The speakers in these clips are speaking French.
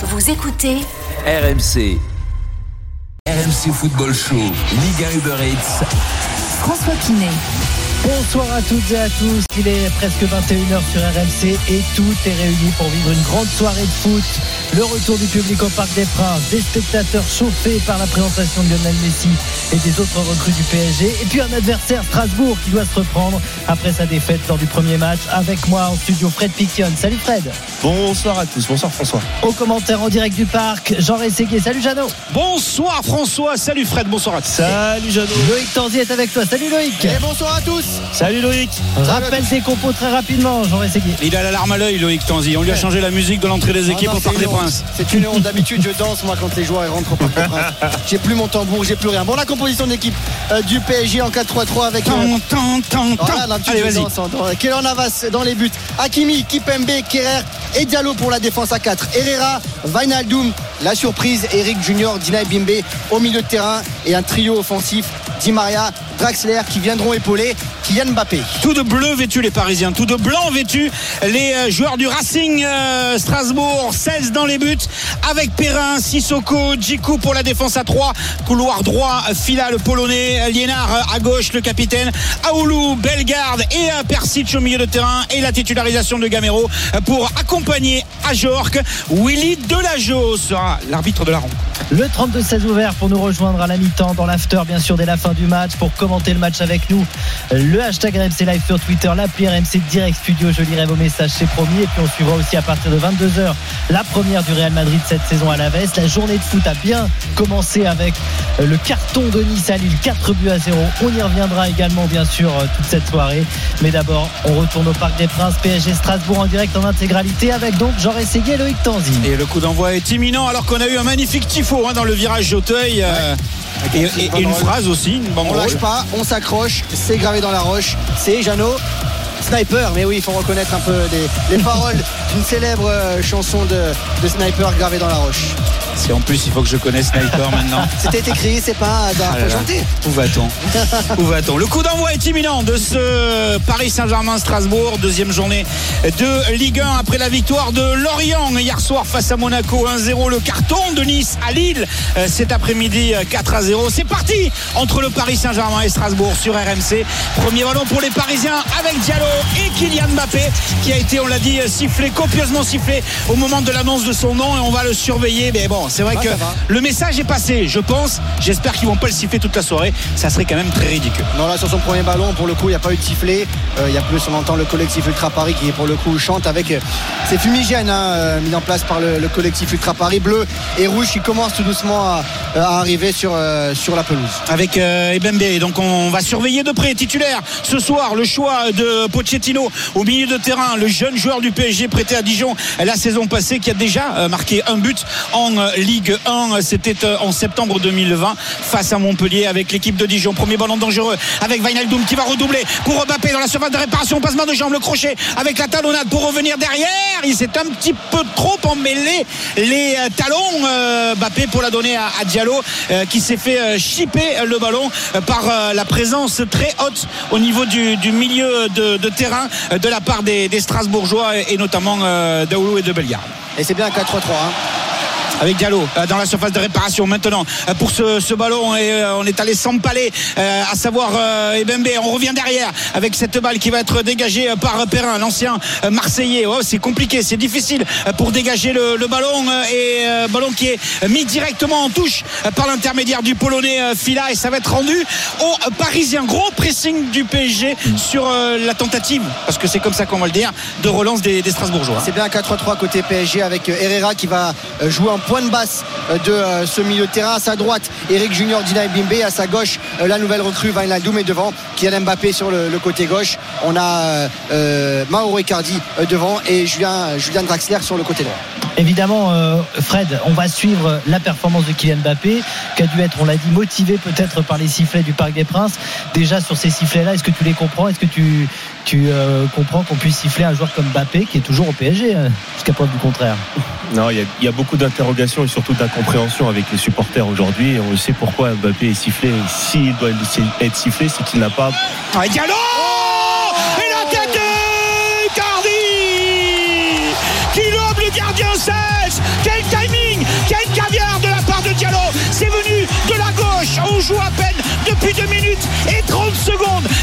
Vous écoutez RMC. RMC Football Show. Ligue 1 Uber Eats. François Pinet. Bonsoir à toutes et à tous, il est presque 21h sur RMC et tout est réuni pour vivre une grande soirée de foot. Le retour du public au Parc des Princes, des spectateurs chauffés par la présentation de Lionel Messi et des autres recrues du PSG. Et puis un adversaire Strasbourg qui doit se reprendre après sa défaite lors du premier match. Avec moi en studio Fred Piquion. Salut Fred. Bonsoir à tous, bonsoir François. Au commentaire en direct du parc, Jean Rességuier. Salut Jeannot. Bonsoir François, salut Fred, bonsoir à tous. Salut Jeannot. Loïc Tanzi est avec toi. Salut Loïc. Et bonsoir à tous. Salut Loïc. Rappelle tes compos très rapidement, Jean Rességuier. Il a l'alarme à l'œil Loïc Tanzi, on lui a changé la musique de l'entrée des équipes non, au Parc des. Princes. C'est une honte. D'habitude, je danse moi quand les joueurs ils rentrent au Parc des Princes. J'ai plus mon tambour, j'ai plus rien. Bon, la composition d'équipe euh, du PSG en 4-3-3 avec. euh, Tant, tant, tant, tant. Voilà, la petite Allez, vas-y. Kélan Navas dans les buts. Hakimi, Kipembe, Kerrer et Diallo pour la défense à 4. Herrera, Wijnaldum, la surprise, Eric Junior, Dina Bimbe au milieu de terrain et un trio offensif. Di Maria, Draxler qui viendront épauler Kylian Mbappé. Tout de bleu vêtu les Parisiens, tout de blanc vêtu les euh, joueurs du Racing euh, Strasbourg, 16 dans les buts avec Perrin, Sissoko, Djikou pour la défense à 3, couloir droit, Fila le polonais, Liénard euh, à gauche le capitaine, Aoulou, Bellegarde et euh, Persic au milieu de terrain et la titularisation de Gamero euh, pour accompagner à Jorque. Willy Delageau sera l'arbitre de la rencontre. Le 32-16 ouvert pour nous rejoindre à la mi-temps dans l'after, bien sûr, dès la fin du match, pour commenter le match avec nous. Le hashtag RMC Live sur Twitter, l'appli RMC Direct Studio. Je lirai vos messages, c'est promis. Et puis on suivra aussi à partir de 22h la première du Real Madrid cette saison à la veste. La journée de foot a bien commencé avec le carton de Nice à Lille, 4 buts à 0. On y reviendra également, bien sûr, euh, toute cette soirée. Mais d'abord, on retourne au Parc des Princes, PSG Strasbourg en direct en intégralité avec donc Jean et Loïc Tanzi. Et le coup d'envoi est imminent alors qu'on a eu un magnifique tifo hein, dans le virage d'Auteuil. euh, et, et- et une phrase aussi, une On banderole. lâche pas, on s'accroche, c'est gravé dans la roche. C'est Jeannot. Sniper, mais oui, il faut reconnaître un peu les, les paroles d'une célèbre euh, chanson de, de Sniper gravée dans la roche. Si en plus il faut que je connaisse Sniper maintenant. C'était écrit, c'est pas hasard, Ah faut chanter. Où va-t-on? Où va-t-on? Le coup d'envoi est imminent de ce Paris Saint-Germain-Strasbourg, deuxième journée de Ligue 1 après la victoire de Lorient hier soir face à Monaco 1-0. Le carton de Nice à Lille euh, cet après-midi euh, 4-0. C'est parti entre le Paris Saint-Germain et Strasbourg sur RMC. Premier ballon pour les Parisiens avec Diallo et Kylian Mbappé qui a été, on l'a dit, sifflé, copieusement sifflé au moment de l'annonce de son nom et on va le surveiller. Mais bon, c'est vrai Ah, que le message est passé, je pense. J'espère qu'ils vont pas le siffler toute la soirée. Ça serait quand même très ridicule. Non, là, sur son premier ballon, pour le coup, il n'y a pas eu de sifflet. Euh, Il y a plus, on entend le collectif Ultra Paris qui, pour le coup, chante avec euh, ces fumigènes hein, euh, mis en place par le, le collectif Ultra Paris bleu et rouge qui commence tout doucement à, à arriver sur, euh, sur la pelouse. Avec euh, Ebembe. Donc on va surveiller de près. Titulaire ce soir, le choix de Pochettino au milieu de terrain. Le jeune joueur du PSG prêté à Dijon la saison passée qui a déjà euh, marqué un but en euh, Ligue 1. C'était euh, en septembre 2020 face à Montpellier avec l'équipe de Dijon. Premier ballon dangereux avec Wijnaldum qui va redoubler pour Mbappé dans la surface de réparation. Passement de jambe, le crochet avec la talonnade pour revenir derrière. Il s'est un petit peu trop emmêlé les euh, talons. euh, Mbappé pour la donner à, Diallo qui s'est fait chipper le ballon par la présence très haute au niveau du, milieu de, terrain de la part des, Strasbourgeois et, notamment d'Aoulou et de Bellegarde Et c'est bien un 4-3-3. hein. Avec Diallo euh, dans la surface de réparation maintenant euh, pour ce, ballon. Et euh, on est allé s'empaler à savoir Ebembe. On revient derrière avec cette balle qui va être dégagée par Perrin l'ancien Marseillais. Oh, c'est compliqué c'est difficile pour dégager le, ballon et ballon qui est mis directement en touche par l'intermédiaire du Polonais Fila. Et ça va être rendu aux Parisiens gros pressing du PSG sur la tentative parce que c'est comme ça qu'on va le dire de relance des, Strasbourgeois. C'est bien un 4-3-3 côté PSG avec Herrera qui va jouer en point de basse euh, de euh, ce milieu de terrain. À sa droite, Eric Junior, Dina Bimbe. À sa gauche, euh, la nouvelle recrue Wijnaldum et devant Kylian Mbappé sur le, côté gauche. On a euh, euh, Mauro Icardi euh, devant et Julien, Draxler sur le côté droit. Évidemment, euh, Fred, on va suivre la performance de Kylian Mbappé, qui a dû être, on l'a dit, motivé peut-être par les sifflets du Parc des Princes. Déjà sur ces sifflets-là, est-ce que tu les comprends? Est-ce que tu, tu euh, comprends qu'on puisse siffler un joueur comme Mbappé qui est toujours au PSG, hein, jusqu'à preuve du contraire. Non, il y, a beaucoup d'interrogations et surtout d'incompréhension avec les supporters aujourd'hui. On sait pourquoi Mbappé est sifflé. S'il doit être sifflé, c'est qu'il n'a pas. Ah, et Diallo oh Et la tête de Cardi Qui lobe le gardien Sèche Quel timing Quel caviar de la part de Diallo C'est venu de la gauche. On joue à peine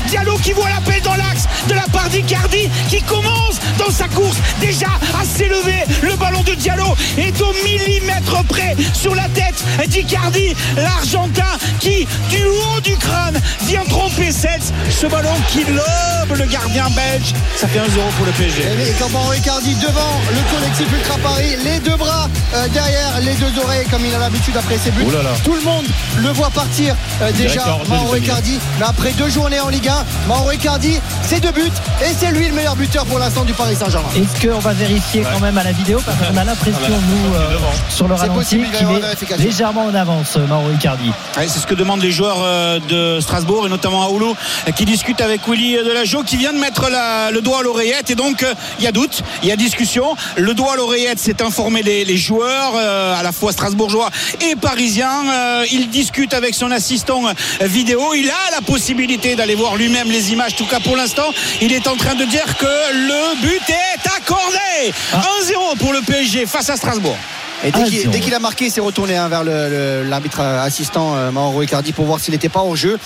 Diallo qui voit la paix dans l'axe de la part d'Icardi qui commence dans sa course déjà à s'élever. Le ballon de Diallo est au millimètre près sur la tête d'Icardi, l'Argentin qui du haut du crâne vient tromper Sets. Ce ballon qui lobe le gardien belge. Ça fait 1-0 pour le PSG. Et quand Mauro Icardi devant le collectif Ultra Paris, les deux bras euh, derrière les deux oreilles comme il a l'habitude après ses buts. Là là. Tout le monde le voit partir euh, déjà Mauro. Icardi. Mais après deux journées en Ligue 1, Mauro Icardi, c'est deux buts et c'est lui le meilleur buteur pour l'instant du Paris Saint-Germain. Est-ce qu'on va vérifier quand même à la vidéo Parce qu'on a l'impression, Ah bah, nous, euh, sur le C'est ralenti, qu'il est légèrement en avance, Mauro Icardi. Ouais, c'est ce que demandent les joueurs euh, de Strasbourg et notamment Aoulou euh, qui discute avec Willy Delageau qui vient de mettre la- le doigt à l'oreillette et donc euh, il y a doute, il y a discussion. Le doigt à l'oreillette, c'est informer les, les joueurs euh, à la fois strasbourgeois et parisiens. Euh, il discute avec son assistant euh, vidéo. Il a la possibilité d'aller voir lui-même les images. En tout cas pour l'instant, il est en train de dire que le but est accordé. 1-0 pour le PSG face à Strasbourg. Et dès Ah, qu'il zéro. dès qu'il a marqué, il s'est retourné hein, vers le- le- l'arbitre assistant euh, Mauro Icardi pour voir s'il n'était pas hors jeu.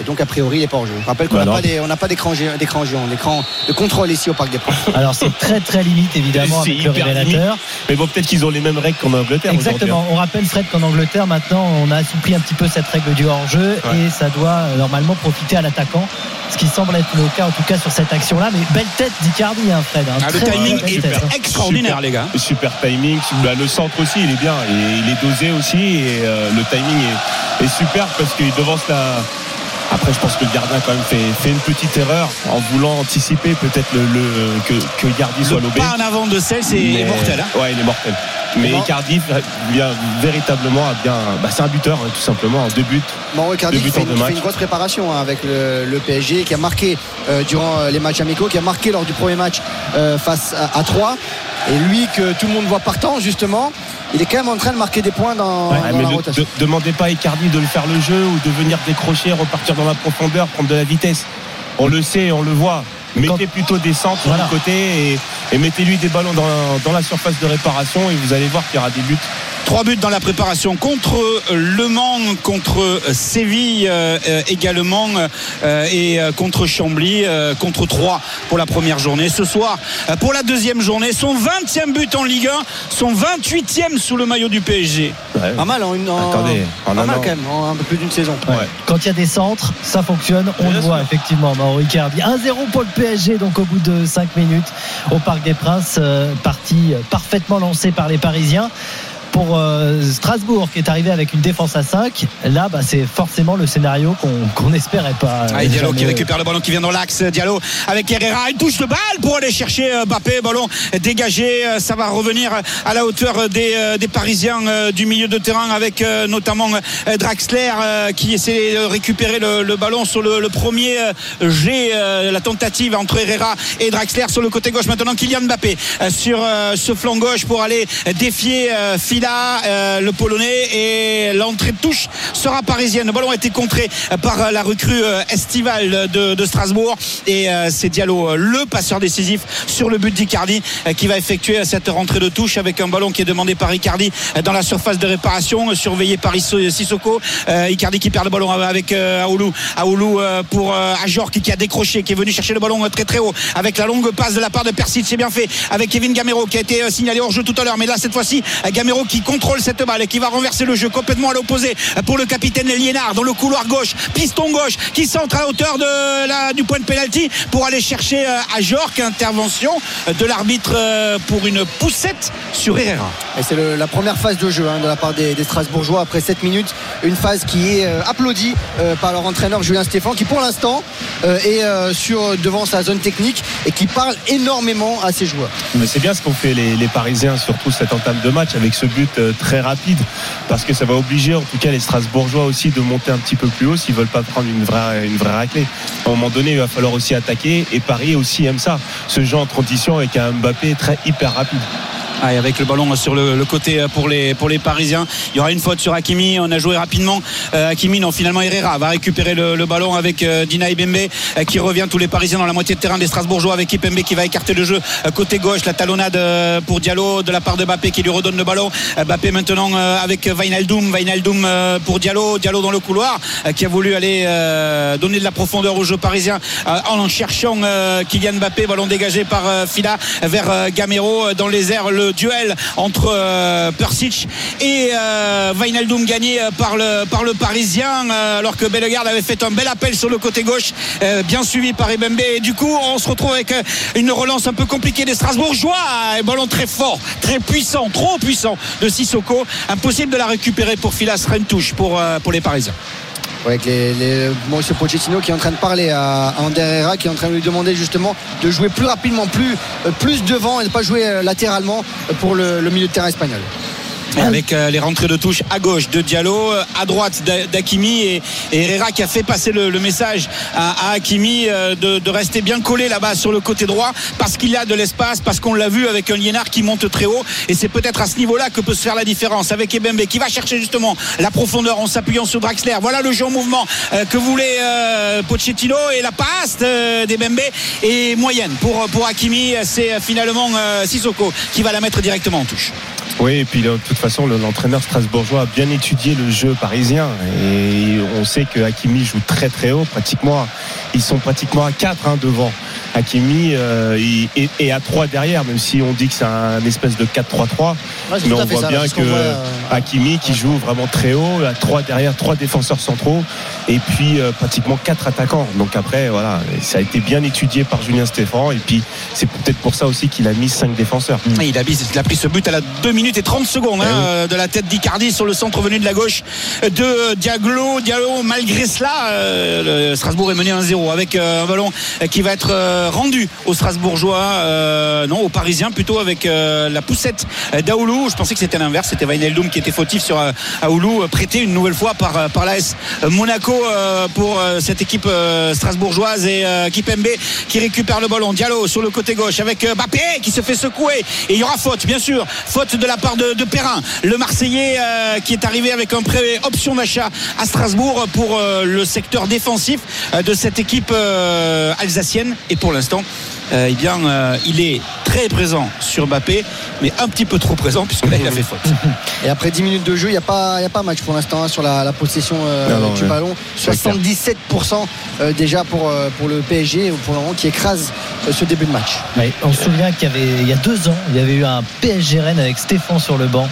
Et donc a priori il n'est pas hors jeu. Je rappelle qu'on Bah n'a non. pas des- on n'a pas d'écran gé- d'écran géant, d'écran de contrôle ici au Parc des Princes. Alors c'est très très limite évidemment C'est avec le hyper révélateur. Mais bon, peut-être qu'ils ont les mêmes règles qu'en Angleterre. Exactement. On rappelle Fred qu'en Angleterre maintenant on a assoupli un petit peu cette règle du hors-jeu Ouais. et ça doit euh, normalement profiter à l'attaquant. Ce qui semble être le cas en tout cas sur cette action-là. Mais belle tête d'Icardi, hein, Fred. hein. Ah, le Très, timing est tête, hein. extraordinaire les gars. hein. Super timing, Bah, le centre aussi il est bien, et il est dosé aussi et euh, le timing est, est super parce qu'il devance la. Après je pense que le gardien quand même fait, fait une petite erreur en voulant anticiper peut-être le, le- que, que Gardi soit Le lobé. pas en avant de celle, c'est Mais- mortel. hein. Ouais, il est mortel. Mais Bon. Cardiff vient véritablement à bien. Bah, c'est un buteur hein, tout simplement, deux buts. Mauro Icardi Deux buts fait, en deux fait une grosse préparation hein, avec le, le PSG, qui a marqué euh, durant euh, les matchs amicaux, qui a marqué lors du premier match euh, face à, à 3. Et lui que tout le monde voit partant justement, il est quand même en train de marquer des points dans, Ouais, dans mais la de- rotation. de- demandez pas à Icardi de le faire le jeu ou de venir décrocher, repartir dans la profondeur, prendre de la vitesse. On le sait, on le voit. Mettez plutôt des centres Voilà. côté et, et mettez-lui des ballons dans, dans la surface de réparation et vous allez voir qu'il y aura des buts. Trois buts dans la préparation contre Le Mans, contre Séville euh, également euh, et euh, contre Chambly, euh, contre 3 pour la première journée. Ce soir, pour la deuxième journée, son 20e but en Ligue 1, son 28e sous le maillot du PSG. Ouais. Pas mal en une en, Attendez, en pas un mal an. quand même, en un peu plus d'une saison. Ouais. Ouais. Quand il y a des centres, ça fonctionne. On le voit effectivement, Mauro Icardi. 1-0 pour le PSG, donc au bout de 5 minutes au Parc des Princes. euh, partie parfaitement lancée par les Parisiens. Pour euh, Strasbourg qui est arrivé avec une défense à 5, là bah, c'est forcément le scénario qu'on qu'on n'espérait pas. Ah, et Diallo Jamais. qui récupère le ballon qui vient dans l'axe. Diallo avec Herrera. Une touche de balle pour aller chercher euh, Mbappé. Ballon dégagé. Euh, Ça va revenir à la hauteur des, euh, des Parisiens euh, du milieu de terrain avec euh, notamment euh, Draxler euh, qui essaie de récupérer le, le ballon sur le, le premier euh, jet. euh, La tentative entre Herrera et Draxler sur le côté gauche. Maintenant Kylian Mbappé euh, sur euh, ce flanc gauche pour aller défier euh, Euh, le Polonais. Et l'entrée de touche sera parisienne. Le ballon a été contré euh, par euh, la recrue estivale de, Strasbourg. Et c'est Diallo, le passeur décisif sur le but d'Icardi, qui va effectuer cette rentrée de touche avec un ballon qui est demandé par Icardi dans la surface de réparation, surveillé par Isso- Sissoko. Icardi qui perd le ballon avec Aoulou. Aoulou pour euh, Ajor qui, a décroché, qui est venu chercher le ballon très très haut avec la longue passe de la part de Persic. C'est bien fait avec Kevin Gamero qui a été signalé hors jeu tout à l'heure. Mais là, cette fois-ci, Gamero qui contrôle cette balle et qui va renverser le jeu complètement à l'opposé pour le capitaine Liénard dans le couloir gauche, piston gauche qui centre à hauteur de la, du point de pénalty pour aller chercher euh, Ajor. Intervention euh, de l'arbitre euh, pour une poussette sur Herrera. Et c'est le- la première phase de jeu hein, de la part des, des Strasbourgeois après 7 minutes. Une phase qui est euh, applaudie euh, par leur entraîneur Julien Stéphan qui pour l'instant euh, est euh, sur, devant sa zone technique et qui parle énormément à ses joueurs. Mais c'est bien ce qu'ont fait les, les Parisiens, surtout cette entame de match avec ce but euh, très rapide, parce que ça va obliger en tout cas les Strasbourgeois aussi de monter un petit peu plus haut s'ils veulent pas prendre une vraie, une vraie raclée. À un moment donné, il va falloir aussi attaquer et Paris aussi aime ça, ce jeu en transition avec un Mbappé très hyper rapide. Ah, avec le ballon sur le, côté pour les, pour les Parisiens. Il y aura une faute sur Hakimi. On a joué rapidement. Euh, Hakimi, non, finalement Herrera va récupérer le, ballon avec euh, Dina Ibembe euh, qui revient tous les Parisiens dans la moitié de terrain des Strasbourgeois avec Ibembe qui va écarter le jeu euh, côté gauche. La talonnade euh, pour Diallo de la part de Bappé qui lui redonne le ballon. Euh, Bappé maintenant euh, avec Vainaldoum. Vainaldoum euh, pour Diallo. Diallo dans le couloir euh, qui a voulu aller euh, donner de la profondeur au jeu parisien euh, en cherchant euh, Kylian Mbappé. Ballon dégagé par euh, Fila vers euh, Gamero euh, dans les airs. Le duel entre euh, Persic et euh, gagné euh, par le, par le Parisien euh, alors que Bellegarde avait fait un bel appel sur le côté gauche bien suivi par Ebembe et du coup on se retrouve avec une relance un peu compliquée des Strasbourgeois. Un ballon très fort très puissant trop puissant de Sissoko. Impossible de la récupérer pour Fila ce serait une touche pour, pour les Parisiens avec les, Mauricio Pochettino qui est en train de parler à, Ander qui est en train de lui demander justement de jouer plus rapidement, plus, euh, devant et de ne pas jouer euh, latéralement pour le milieu de terrain espagnol. Avec euh, les rentrées de touche à gauche de Diallo, euh, à droite d'A- d'Hakimi et, Herrera qui a fait passer le, message à, Hakimi euh, de, rester bien collé là-bas sur le côté droit parce qu'il a de l'espace, parce qu'on l'a vu avec un Liénard qui monte très haut et c'est peut-être à ce niveau-là que peut se faire la différence avec Ebembe qui va chercher justement la profondeur en s'appuyant sur Draxler. Voilà le jeu en mouvement que voulait Pochettino et la passe d'Ebembe est moyenne pour, pour Hakimi. C'est finalement Sissoko qui va la mettre directement en touche. Oui, et puis de toute façon, le- l'entraîneur strasbourgeois a bien étudié le jeu parisien. Et on sait que Hakimi joue très très haut, pratiquement. Ils sont pratiquement à 4 devant. Hakimi euh, et, et à 3 derrière, même si on dit que c'est un espèce de 4-3-3. Ouais, c'est mais on voit ça, bien que voit, euh, Hakimi qui joue vraiment très haut, à 3 derrière, 3 défenseurs centraux, et puis euh, pratiquement 4 attaquants. Donc après, voilà, ça a été bien étudié par Julien Stéphan, et puis c'est peut-être pour ça aussi qu'il a mis 5 défenseurs. Et Il a, mis- il a pris ce but à la 2 minutes et 30 secondes hein, Oui. euh, de la tête d'Icardi sur le centre venu de la gauche de Diaglo. Diallo, malgré cela, euh, Strasbourg est mené 1-0 avec euh, un ballon qui va être rendu aux Strasbourgeois, non, aux Parisiens plutôt avec la poussette d'Aoulou. Je pensais que c'était l'inverse, c'était Wijnaldum qui était fautif sur Aoulou, prêté une nouvelle fois par, par l'AS Monaco pour cette équipe strasbourgeoise et Kipembe qui récupère le ballon. Diallo sur le côté gauche avec Bappé qui se fait secouer et il y aura faute bien sûr faute de la part de Perrin le Marseillais euh, qui est arrivé avec un prêt option d'achat à Strasbourg pour euh, le secteur défensif euh, de cette équipe euh, alsacienne et pour l'instant euh, eh bien euh, il est très présent sur Bappé mais un petit peu trop présent puisque là il a fait faute Et après 10 minutes de jeu, il n'y a, pas- il y a pas match pour l'instant hein, sur la, la possession euh, Non, non, du ouais. ballon. C'est clair. 77% euh, déjà pour, euh, pour le PSG pour le moment qui écrase euh, ce début de match. Ouais, on se souvient qu'il y avait il y a deux ans, il y avait eu un PSG Rennes avec Stéphane sur le banc.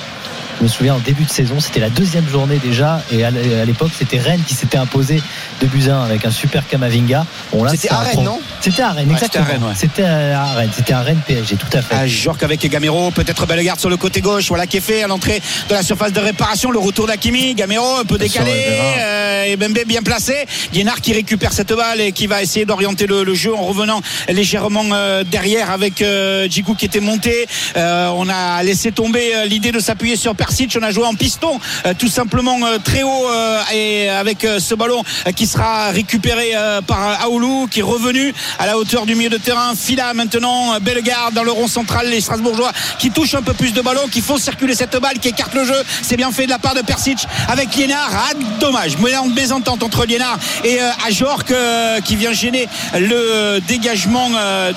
Je me souviens en début de saison, c'était la deuxième journée déjà, et à l'époque c'était Rennes qui s'était imposé de un avec un super Kamavinga. Bon, C'était à Rennes, non? C'était à Rennes, Ouais, exactement. c'était à Rennes, ouais. C'était à Rennes, c'était un Rennes PSG, tout à fait. à Jork avec Gamero, peut-être Bellegarde sur le côté gauche, voilà qui est fait à l'entrée de la surface de réparation, le retour d'Akimi, Gamero un peu décalé, euh, et Bembe bien placé, Guénard qui récupère cette balle et qui va essayer d'orienter le, le jeu en revenant légèrement euh, derrière avec euh, Djikou qui était monté, Euh, on a laissé tomber euh, l'idée de s'appuyer sur Persic, on a joué en piston euh, tout simplement euh, très haut euh, et avec ce ballon qui sera récupéré par Aoulou qui est revenu à la hauteur du milieu de terrain, Fila maintenant, Bellegarde dans le rond central, les Strasbourgeois qui touchent un peu plus de ballon, qui font circuler cette balle, qui écarte le jeu, c'est bien fait de la part de Persic avec Liénard, ah, dommage, mésentente entre Liénard et Ajorc qui vient gêner le dégagement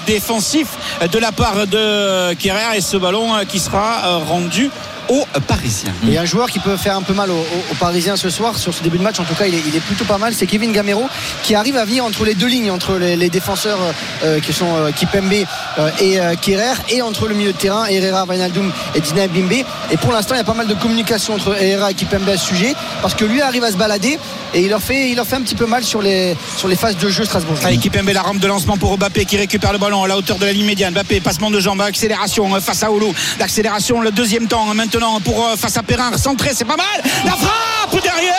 défensif de la part de Kerrer. Et ce ballon qui sera rendu aux Parisiens. Et un joueur qui peut faire un peu mal aux, aux- aux Parisiens ce soir, sur ce début de match, en tout cas, il est, il est plutôt pas mal. C'est Kevin Gamero qui arrive à venir entre les deux lignes, entre les, les défenseurs euh, qui sont euh, Kipembe euh, et euh, Kerrer, et entre le milieu de terrain, Herrera, Wijnaldum et Dina Bimbe. Et pour l'instant, il y a pas mal de communication entre Herrera et Kipembe à ce sujet, parce que lui arrive à se balader et il leur fait, il leur fait un petit peu mal sur les, sur les phases de jeu Strasbourg. À l'équipe MB, la rampe de lancement pour Mbappé qui récupère le ballon à la hauteur de la ligne médiane. Mbappé, passement de jambes, accélération euh, face à Oulu. L'accélération, le deuxième temps, euh, maintenant pour euh, face à Perrin, centré, c'est pas mal. La frappe derrière,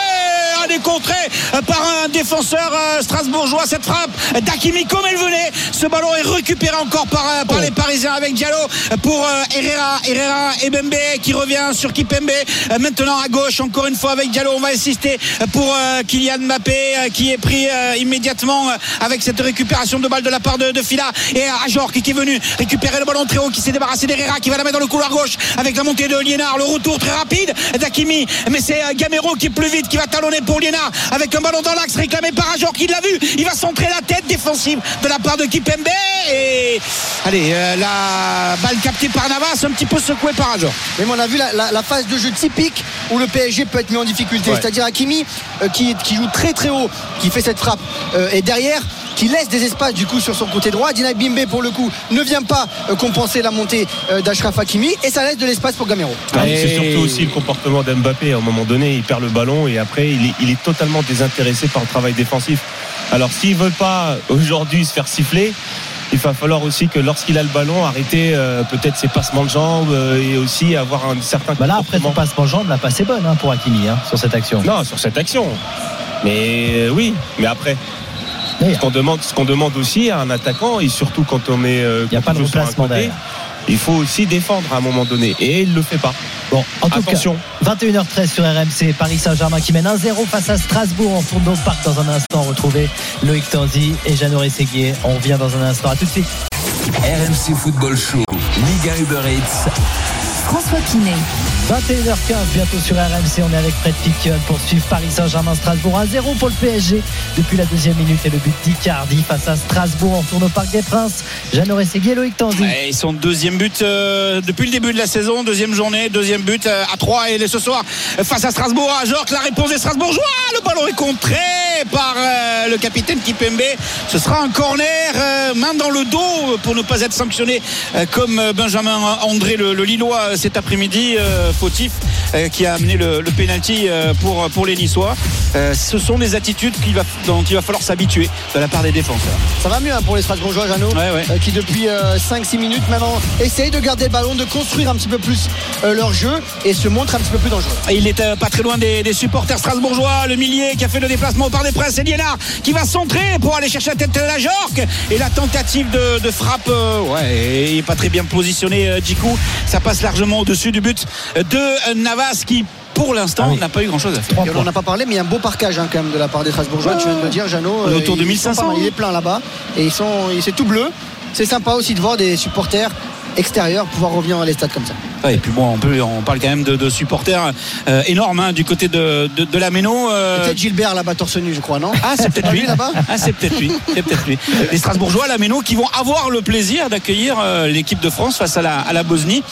un est contré euh, par un défenseur euh, strasbourgeois. Cette frappe d'Akimi comme elle venait. Ce ballon est récupéré encore par, euh, par les Parisiens avec Diallo pour Herrera. Herrera et Bembe qui revient sur Kipembe. Maintenant à gauche, encore une fois avec Diallo. On va insister pour Kylian Mbappé qui est pris immédiatement avec cette récupération de balle de la part de, de Fila. Et Ajor qui est venu récupérer le ballon très haut, qui s'est débarrassé d'Herrera, qui va la mettre dans le couloir gauche avec la montée de Liénard. Le retour très rapide d'Akimi. Mais c'est Gamero qui est plus vite, qui va talonner pour Liénard avec un ballon dans l'axe réclamé par Ajor qui l'a vu. Il va centrer la tête défensive de la part de Kipembe. Et allez, euh, la balle captée par Navas, un petit peu secouée par Ajor. Mais on a vu la, la- la phase de jeu typique où le PSG peut être mis en difficulté. Ouais. C'est-à-dire Hakimi euh, qui, qui joue très très haut, qui fait cette frappe. euh, et derrière, qui laisse des espaces du coup sur son côté droit. Dina Bimbe pour le coup ne vient pas euh, compenser la montée euh, d'Ashraf Hakimi et ça laisse de l'espace pour Gamero. Ah, C'est surtout aussi le comportement d'Mbappé. À un moment donné, il perd le ballon et après, il est, il est totalement désintéressé par le travail défensif. Alors, s'il veut pas aujourd'hui se faire siffler, il va falloir aussi que lorsqu'il a le ballon, arrêter euh, peut-être ses passements de jambes euh, et aussi avoir un certain Bah là, après son passement de jambe, la passe est bonne hein, pour Hakimi hein, sur cette action. Non, sur cette action. Mais euh, oui, mais après, Ce qu'on demande, ce qu'on demande aussi à un attaquant et surtout quand on met, euh, Il y a pas de remplacement derrière. Il faut aussi défendre à un moment donné et il le fait pas. Bon, en tout Attention. cas, 21h13 sur RMC, Paris Saint-Germain qui mène 1-0 face à Strasbourg. On tourne au parc dans un instant. Retrouver Loïc Tanzi et Jeannot Rességuier. On revient dans un instant. À tout de suite. RMC Football Show, Ligue 1 Uber Eats. François Pinet. 21h15 bientôt sur RMC. On est avec Fred Piquion pour suivre Paris Saint-Germain Strasbourg 1-0 pour le PSG depuis la deuxième minute et le but d'Icardi face à Strasbourg. On tourne au Parc des Princes. Jeannot Rességuier, Loïc Tanzi. Ils sont deuxième but euh, depuis le début de la saison, deuxième journée, deuxième but euh, à 3 et ce soir face à Strasbourg à Jorque. La réponse des Strasbourgeois, le ballon est contré par euh, le capitaine Kipembe. Ce sera un corner, main dans le dos pour ne pas être sanctionné comme Benjamin André le, le Lillois cet après-midi, fautif, euh, qui a amené le, le penalty euh, pour, pour les Niçois. Euh, ce sont des attitudes va, dont il va falloir s'habituer de la part des défenseurs. Ça va mieux hein, pour les Strasbourgeois, Jeannot, Ouais, ouais. qui depuis 5-6 minutes maintenant essayent de garder le ballon, de construire un petit peu plus leur jeu et se montrent un petit peu plus dangereux. Il est euh, pas très loin des, des supporters strasbourgeois. Le millier qui a fait le déplacement au Parc des Princes, et Liénard qui va centrer pour aller chercher la tête de la Jorque. Et la tentative de, de frappe, ouais, il est pas très bien positionné, Djikou. Ça passe largement au-dessus du but de euh, Navas qui, pour l'instant, Ah oui. n'a pas eu grand-chose à faire. Et on points. n'en a pas parlé, mais il y a un beau parcage hein, quand même de la part des Strasbourgeois. Tu viens de le dire, Jeannot. Autour de ils sont 1500, pas mal. Il est plein là-bas. Et ils sont, c'est tout bleu. C'est sympa aussi de voir des supporters extérieurs pouvoir revenir dans les stades comme ça. Ouais, et puis bon, on, peut, on parle quand même de, de supporters euh, énormes hein, du côté de, de, de la Méno. euh, Peut-être Gilbert là-bas torse nu, je crois, non? Ah, c'est peut-être Pas lui. là-bas? Ah, c'est peut-être lui. C'est peut-être lui. Les Strasbourgeois, la Méno, qui vont avoir le plaisir d'accueillir euh, l'équipe de France face à la, à la Bosnie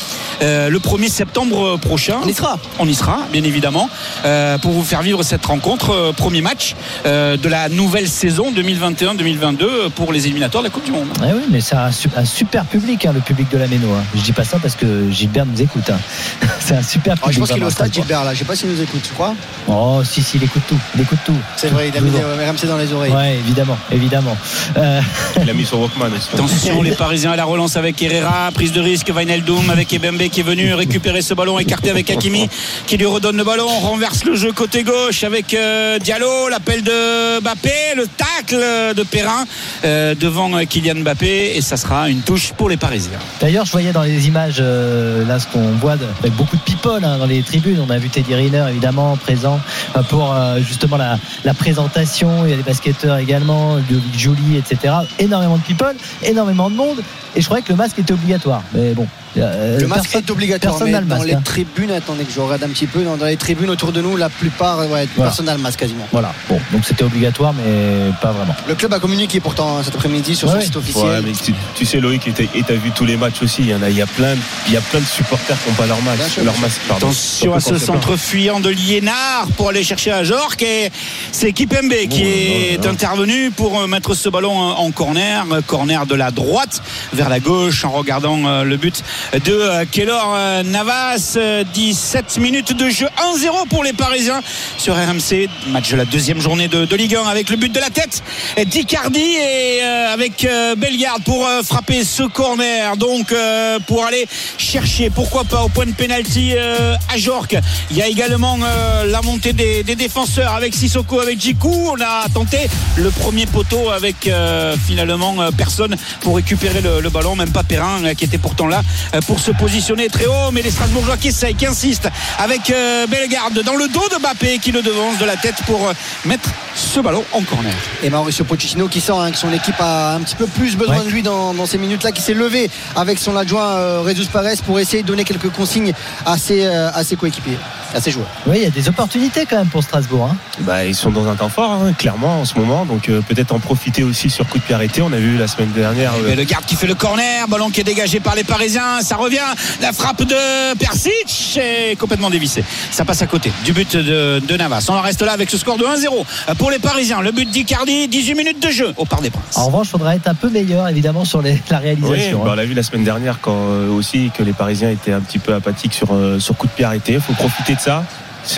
euh, le 1er septembre prochain. On y sera. On y sera, bien évidemment, euh, pour vous faire vivre cette rencontre. euh, premier match euh, de la nouvelle saison 2021-2022 pour les éliminatoires de la Coupe du Monde. Eh oui, mais c'est un, un super public, hein, le public de la Méno. hein. Je dis pas ça parce que Gilbert nous écoute. hein. c'est un super public. je pense qu'il est au stade. Gilbert là. Je sais pas s'il nous écoute, tu crois? Oh, si, si, il écoute tout. Il écoute tout. C'est vrai, il a mis des RMC dans les oreilles. Ouais, évidemment, évidemment. Euh, Il a mis son Walkman. aussi. Attention, les Parisiens à la relance avec Herrera, prise de risque, Wijnaldum avec Ebembe qui est venu récupérer ce ballon écarté avec Hakimi qui lui redonne le ballon, renverse le jeu côté gauche avec euh, Diallo, l'appel de Mbappé, le tacle de Perrin euh, devant euh, Kylian Mbappé et ça sera une touche pour les Parisiens. D'ailleurs, je voyais dans les images, euh, là, ce qu'on voit de- avec beaucoup de people hein, dans les tribunes. On a vu Teddy Riner, évidemment, présent euh, pour euh, justement la, présentation. Il y a des basketteurs également, Jolie, etc. Énormément de people, énormément de monde. Et je croyais que le masque était obligatoire. Mais bon. Euh, Le masque personne- est obligatoire, mais dans masque, les hein. tribunes, attendez que je regarde un petit peu, dans, dans les tribunes autour de nous, la plupart, ouais, Voilà. personne n'a le masque quasiment. Voilà. Bon, donc c'était obligatoire, mais pas vraiment. Le club a communiqué pourtant cet après-midi sur Ouais, son site Ouais, officiel. mais tu, tu sais Loïc, et t'as vu tous les matchs aussi. Il y en a, il y a plein, de- il y a plein de supporters qui n'ont pas leur masque, leur masque. Pardon. Attention à ce plein. centre fuyant de Liénard pour aller chercher à Jorque et c'est Kipembe qui Oh, est intervenu pour euh, mettre ce ballon en en corner, euh, corner de la droite vers la gauche en regardant euh, le but de euh, Kellor euh, Navas. Euh, 17 minutes de jeu 1-0 pour les Parisiens sur RMC. Match de la deuxième journée de, de Ligue 1 avec le but de la tête d'Icardi et euh, avec euh, Bellegarde pour euh, frapper ce corner. Donc euh, pour aller chercher, pourquoi pas au point de pénalty euh, à Jorque. Il y a également euh, la montée des, des défenseurs avec Sissoko, avec Jiku. On a tenté le premier poteau avec euh, finalement euh, personne pour récupérer le, le ballon, même pas Perrin euh, qui était pourtant là euh, pour se positionner très haut. Mais les Strasbourgeois qui essayent, qui insistent avec euh, Bellegarde dans le dos de Mbappé qui le devance de la tête pour euh, mettre ce ballon en corner. Et Mauricio Pochettino qui sent hein, que son équipe a un petit peu plus besoin Ouais. de lui dans, dans ces minutes-là, qui s'est levé avec son adjoint euh, Rezus Perez pour essayer de donner quelques consignes à ses, euh, à ses coéquipiers, à ses joueurs. Oui, il y a des opportunités quand même pour Strasbourg. hein. Bah, ils sont dans un temps fort, hein, clairement, en ce moment. Donc euh, peut-être en profiter aussi sur coup de pied arrêté. On a vu la semaine dernière. euh, Et le garde qui fait le corner, ballon qui est dégagé par les Parisiens, ça revient, la frappe de Persic est complètement dévissée. Ça passe à côté du but de, de Navas. On en reste là avec ce score de 1-0 pour les Parisiens. Le but d'Icardi, 18 minutes de jeu au Parc des Princes. En revanche, il faudra être un peu meilleur évidemment sur les- la Oui, réalisation. bah, hein. on l'a vu la semaine dernière quand euh, aussi que les Parisiens étaient un petit peu apathiques sur, euh, sur coup de pied arrêté. Il faut profiter de ça.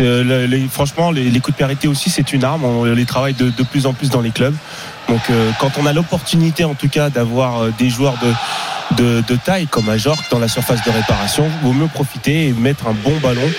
Euh, le- les- franchement, les, les coups de pied arrêtés aussi, c'est une arme. On les travaille de, de plus en plus dans les clubs. Donc, euh, quand on a l'opportunité, en tout cas, d'avoir euh, des joueurs de, de, taille comme Ajorc dans la surface de réparation, vaut mieux profiter et mettre un bon ballon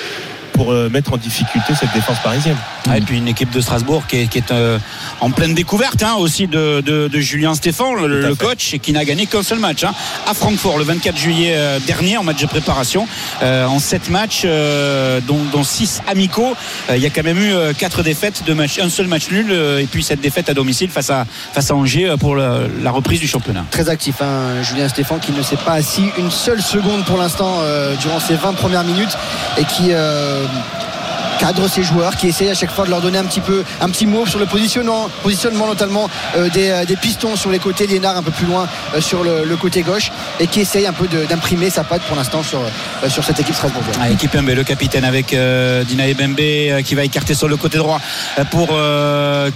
pour euh, mettre en difficulté cette défense parisienne. Ah, et puis une équipe de Strasbourg qui est, qui est, euh, en pleine découverte hein, aussi de, de- de Julien Stéphan, le, coach, et qui n'a gagné qu'un seul match hein, à Francfort le 24 juillet euh, dernier en match de préparation. Euh, en 7 matchs, euh, dont, dont 6 amicaux, euh, il y a quand même eu 4 défaites, un seul match nul, euh, et puis cette défaite à domicile face à, face à Angers pour la reprise du championnat. Très actif, hein, Julien Stéphan qui ne s'est pas assis une seule seconde pour l'instant euh, durant ces 20 premières minutes et qui euh, Jordan. Cadre ses joueurs, qui essaye à chaque fois de leur donner un petit peu un petit mot sur le positionnement, positionnement notamment euh, des, euh, des pistons sur les côtés, Liénard un peu plus loin euh, sur le, côté gauche et qui essaye un peu d'imprimer sa patte pour l'instant sur, sur cette équipe strasbourgeoise. Ah, équipe Mbé, le capitaine avec Dina Ebembe qui va écarter sur le côté droit pour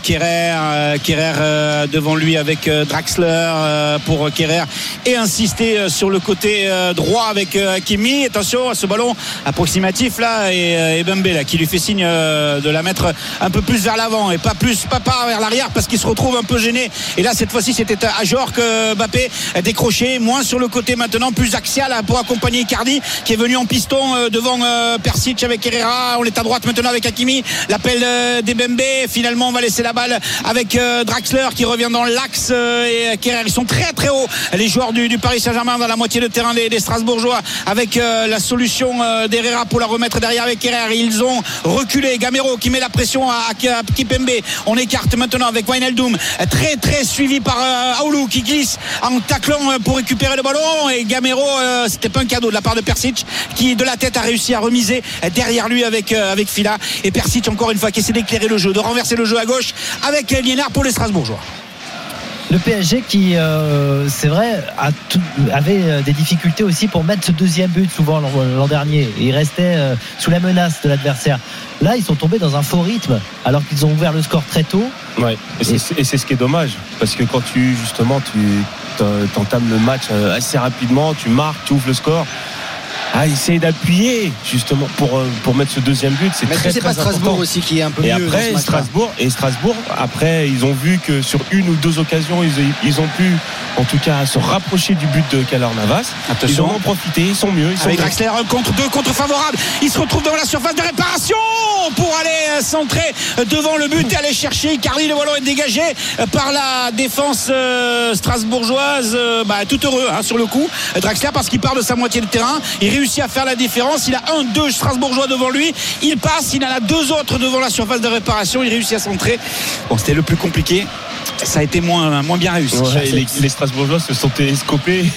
Kerrer, Kerrer devant lui avec Draxler pour Kerrer et insister sur le côté droit avec Hakimi. Attention à ce ballon approximatif là et Ebembe là qui lui fait signe euh, de la mettre un peu plus vers l'avant et pas plus pas, pas vers l'arrière parce qu'il se retrouve un peu gêné. Et là cette fois-ci c'était à Jorque euh, Mbappé décroché moins sur le côté maintenant plus axial pour accompagner Icardi qui est venu en piston euh, devant Persic avec Herrera. On est à droite maintenant avec Hakimi. L'appel d'Ebembe. Finalement on va laisser la balle avec Draxler qui revient dans l'axe et Kerrer. Ils sont très très hauts les joueurs du, Paris Saint-Germain dans la moitié de terrain des, Strasbourgeois avec la solution d'Herrera pour la remettre derrière avec Kerrer. Ils ont reculé. Gamero qui met la pression à, à, Kipembe. On écarte maintenant avec Wijnaldum. Très très suivi par euh, Aoulou qui glisse en taclant euh, pour récupérer le ballon. Et Gamero, euh, c'était pas un cadeau de la part de Persic qui de la tête a réussi à remiser derrière lui avec, euh, avec Fila. Et Persic encore une fois qui essaie d'éclairer le jeu, de renverser le jeu à gauche avec Liénard pour les Strasbourgeois. Le PSG qui, euh, c'est vrai, a tout- avait euh, des difficultés aussi pour mettre ce deuxième but souvent l'an dernier. Il restait euh, sous la menace de l'adversaire. Là, ils sont tombés dans un faux rythme alors qu'ils ont ouvert le score très tôt. Ouais. Et c'est et ce qui est dommage. Parce que quand tu, justement, tu t'en- t'entames le match assez rapidement, tu marques, tu ouvres le score. Ah, essaye d'appuyer, justement, pour, euh, pour mettre ce deuxième but. C'est très, que c'est très pas Strasbourg important. aussi qui est un peu Et mieux dans ce après, Strasbourg, et Strasbourg, après, ils ont vu que sur une ou deux occasions, ils, ils ont pu, en tout cas, se rapprocher du but de Calor Navas. Attention. Ils en ont profité, ils sont mieux. Ils sont Avec. Draxler un contre deux contre favorable. Il se retrouve dans la surface de réparation pour aller euh, centrer euh, devant le but et aller chercher Icardi. Le ballon est dégagé par la défense strasbourgeoise. Bah, tout heureux hein, sur le coup. Draxler parce qu'il part de sa moitié de terrain. Il réussit à faire la différence. Il a un, deux Strasbourgeois devant lui. Il passe. Il en a deux autres devant la surface de réparation. Il réussit à centrer. Bon, c'était le plus compliqué. Ça a été moins, bien réussi. Les Strasbourgeois se sont télescopés.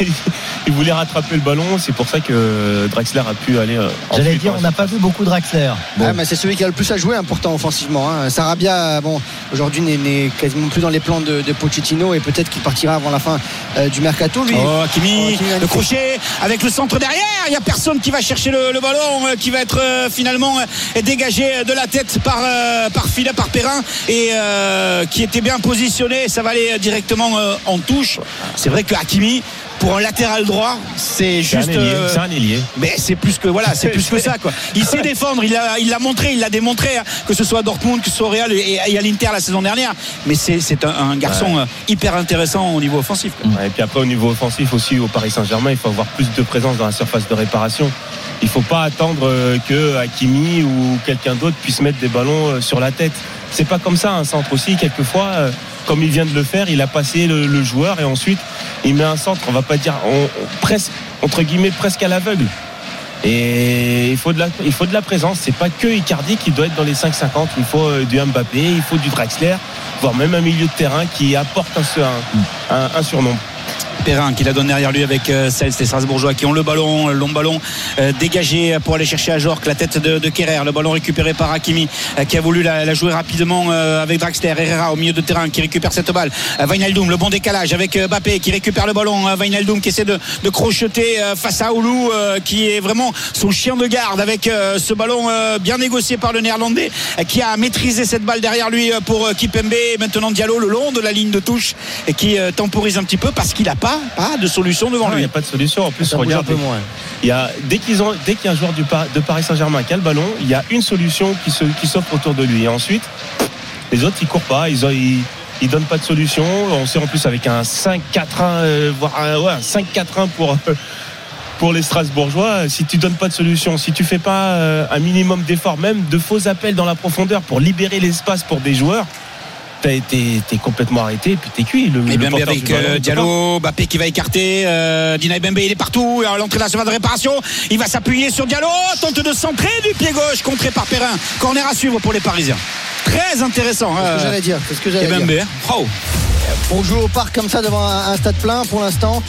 Ils voulaient rattraper le ballon. C'est pour ça que Draxler a pu aller. euh, J'allais dire, on n'a pas vu beaucoup de Draxler. Bon. Ouais, mais c'est celui qui a le plus à jouer, important offensivement. hein. Sarabia, bon, aujourd'hui n'est- quasiment plus dans les plans de, de Pochettino et peut-être qu'il partira avant la fin euh, du mercato. Lui, Oh, Hakimi, Oh, le crochet avec le centre derrière. Il n'y a personne qui va chercher le, le ballon, euh, qui va être euh, finalement euh, dégagé de la tête par, euh, par Fila, par Perrin, et euh, qui était bien positionné. Ça va aller directement euh, en touche. C'est vrai que Hakimi, pour un latéral droit, c'est juste. euh, C'est un ailier. mais c'est plus que voilà, c'est plus que ça quoi. Il sait défendre, il l'a il l'a montré, il l'a démontré hein, que ce soit à Dortmund, que ce soit au Real et, et à l'Inter la saison dernière. Mais c'est un, un garçon euh, hyper intéressant au niveau offensif. quoi. Ouais, Et puis après, au niveau offensif aussi, au Paris Saint-Germain, il faut avoir plus de présence dans la surface de réparation. Il ne faut pas attendre euh, que Hakimi ou quelqu'un d'autre puisse mettre des ballons sur la tête. C'est pas comme ça un centre aussi. Quelquefois, comme il vient de le faire, il a passé le, joueur et ensuite il met un centre. On va pas dire presque entre guillemets presque à l'aveugle. Et il faut de la, il faut de la présence. C'est pas que Icardi qui doit être dans les 5,50. Il faut euh, du Mbappé, il faut du Draxler, voire même un milieu de terrain qui apporte un, un, un- un surnom. Perrin qui la donne derrière lui avec euh, Cels, les Strasbourgeois qui ont le ballon, le long ballon euh, dégagé pour aller chercher à Jork, la tête de, de Kerrer, le ballon récupéré par Hakimi euh, qui a voulu la, jouer rapidement euh, avec Draxler, Herrera au milieu de terrain qui récupère cette balle, euh, Wijnaldum, le bon décalage avec euh, Bappé qui récupère le ballon, euh, Wijnaldum qui essaie de, crocheter euh, face à Oulu euh, qui est vraiment son chien de garde avec euh, ce ballon euh, bien négocié par le néerlandais euh, qui a maîtrisé cette balle derrière lui euh, pour euh, Kipembe et maintenant Diallo le long de la ligne de touche et qui euh, temporise un petit peu parce qu'il pas, pas de solution devant Non, Il lui. n'y a pas de solution. En plus, Ça regarde, peu moins. il y a, dès qu'ils ont, dès qu'il y a un joueur du, de Paris Saint-Germain qui a le ballon, il y a une solution qui, se, qui s'offre autour de lui. Et ensuite, les autres, ils courent pas, ils, ont- ils, ils donnent pas de solution. On sait en plus avec un 5-4-1, euh, voire un, ouais, un 5-4-1 pour. euh, Pour les Strasbourgeois, si tu donnes pas de solution, si tu fais pas euh, un minimum d'efforts, même de faux appels dans la profondeur pour libérer l'espace pour des joueurs, t'as été, t'es complètement arrêté et puis t'es cuit. Le, Et le avec du ballon, euh, pas. Diallo, Bappé qui va écarter, euh, Dinaï Bembe il est partout, à l'entrée de la surface de réparation, il va s'appuyer sur Diallo, tente de centrer du pied gauche, contré par Perrin, corner à suivre pour les Parisiens. Très intéressant. C'est ce euh, que j'allais dire. Ce que et j'allais dire. Bembe. Oh. Pour jouer au parc comme ça devant un, stade plein pour l'instant.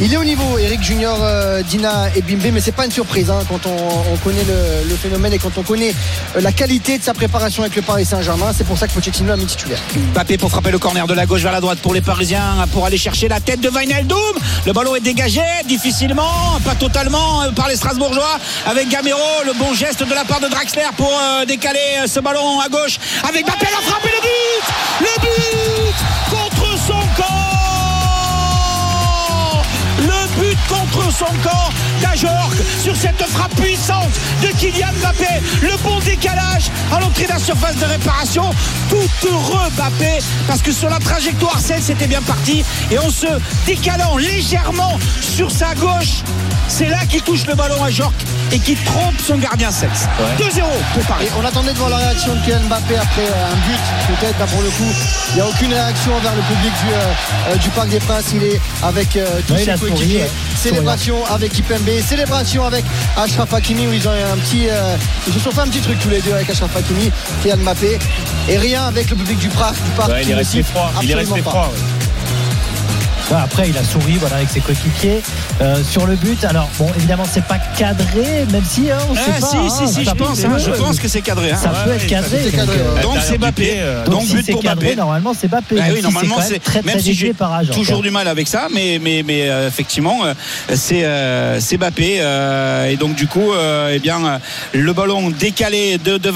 Il est au niveau, Eric Junior, euh, Dina et Bimbe, mais c'est pas une surprise hein, quand on, on connaît le, phénomène et quand on connaît euh, la qualité de sa préparation avec le Paris Saint-Germain. C'est pour ça que Pochettino a mis titulaire. Bappé pour frapper le corner de la gauche vers la droite pour les Parisiens pour aller chercher la tête de Wijnaldum. Le ballon est dégagé difficilement, pas totalement euh, par les Strasbourgeois avec Gamero. Le bon geste de la part de Draxler pour décaler ce ballon à gauche avec Bappé la frappe et le but Le but son camp d'Ajorc sur cette frappe puissante de Kylian Mbappé. Le bon décalage à l'entrée de la surface de réparation. Tout heureux Mbappé parce que sur la trajectoire, celle c'était bien parti. Et en se décalant légèrement sur sa gauche, c'est là qu'il touche le ballon à Jork et qui trompe son gardien 7. 2-0 pour Paris. Et on attendait de voir la réaction de Kylian Mbappé après euh, un but, peut-être, là, pour le coup. Il n'y a aucune réaction envers le public du, euh, euh, du Parc des Princes. Il est avec euh, tous Ouais, ses coéquipiers. ouais. Célébration avec Ipembe, célébration avec Ashraf Hakimi où ils ont un petit. euh, ils se sont fait un petit truc tous les deux avec Ashraf Hakimi, Kylian Mbappé. Et rien avec le public du Parc. Du parc Ouais, il est resté froid. Il est après, il a souri voilà, avec ses coéquipiers euh, sur le but. Alors, bon, évidemment, c'est pas cadré, même si hein, on Ah, sait pas. si, hein, si, si, je pense, hein, je pense que c'est cadré. hein. ça Ouais, peut ouais, être cadré. donc, euh, ouais. Donc Derrière c'est pied, euh, Donc si but pour cadré, Mbappé. normalement, c'est Mbappé. Bah oui, normalement, c'est très, très si j'ai toujours du mal avec ça, mais mais mais euh, effectivement, euh, c'est euh, Bappé euh, et donc du coup, euh, eh bien, euh, le ballon décalé de de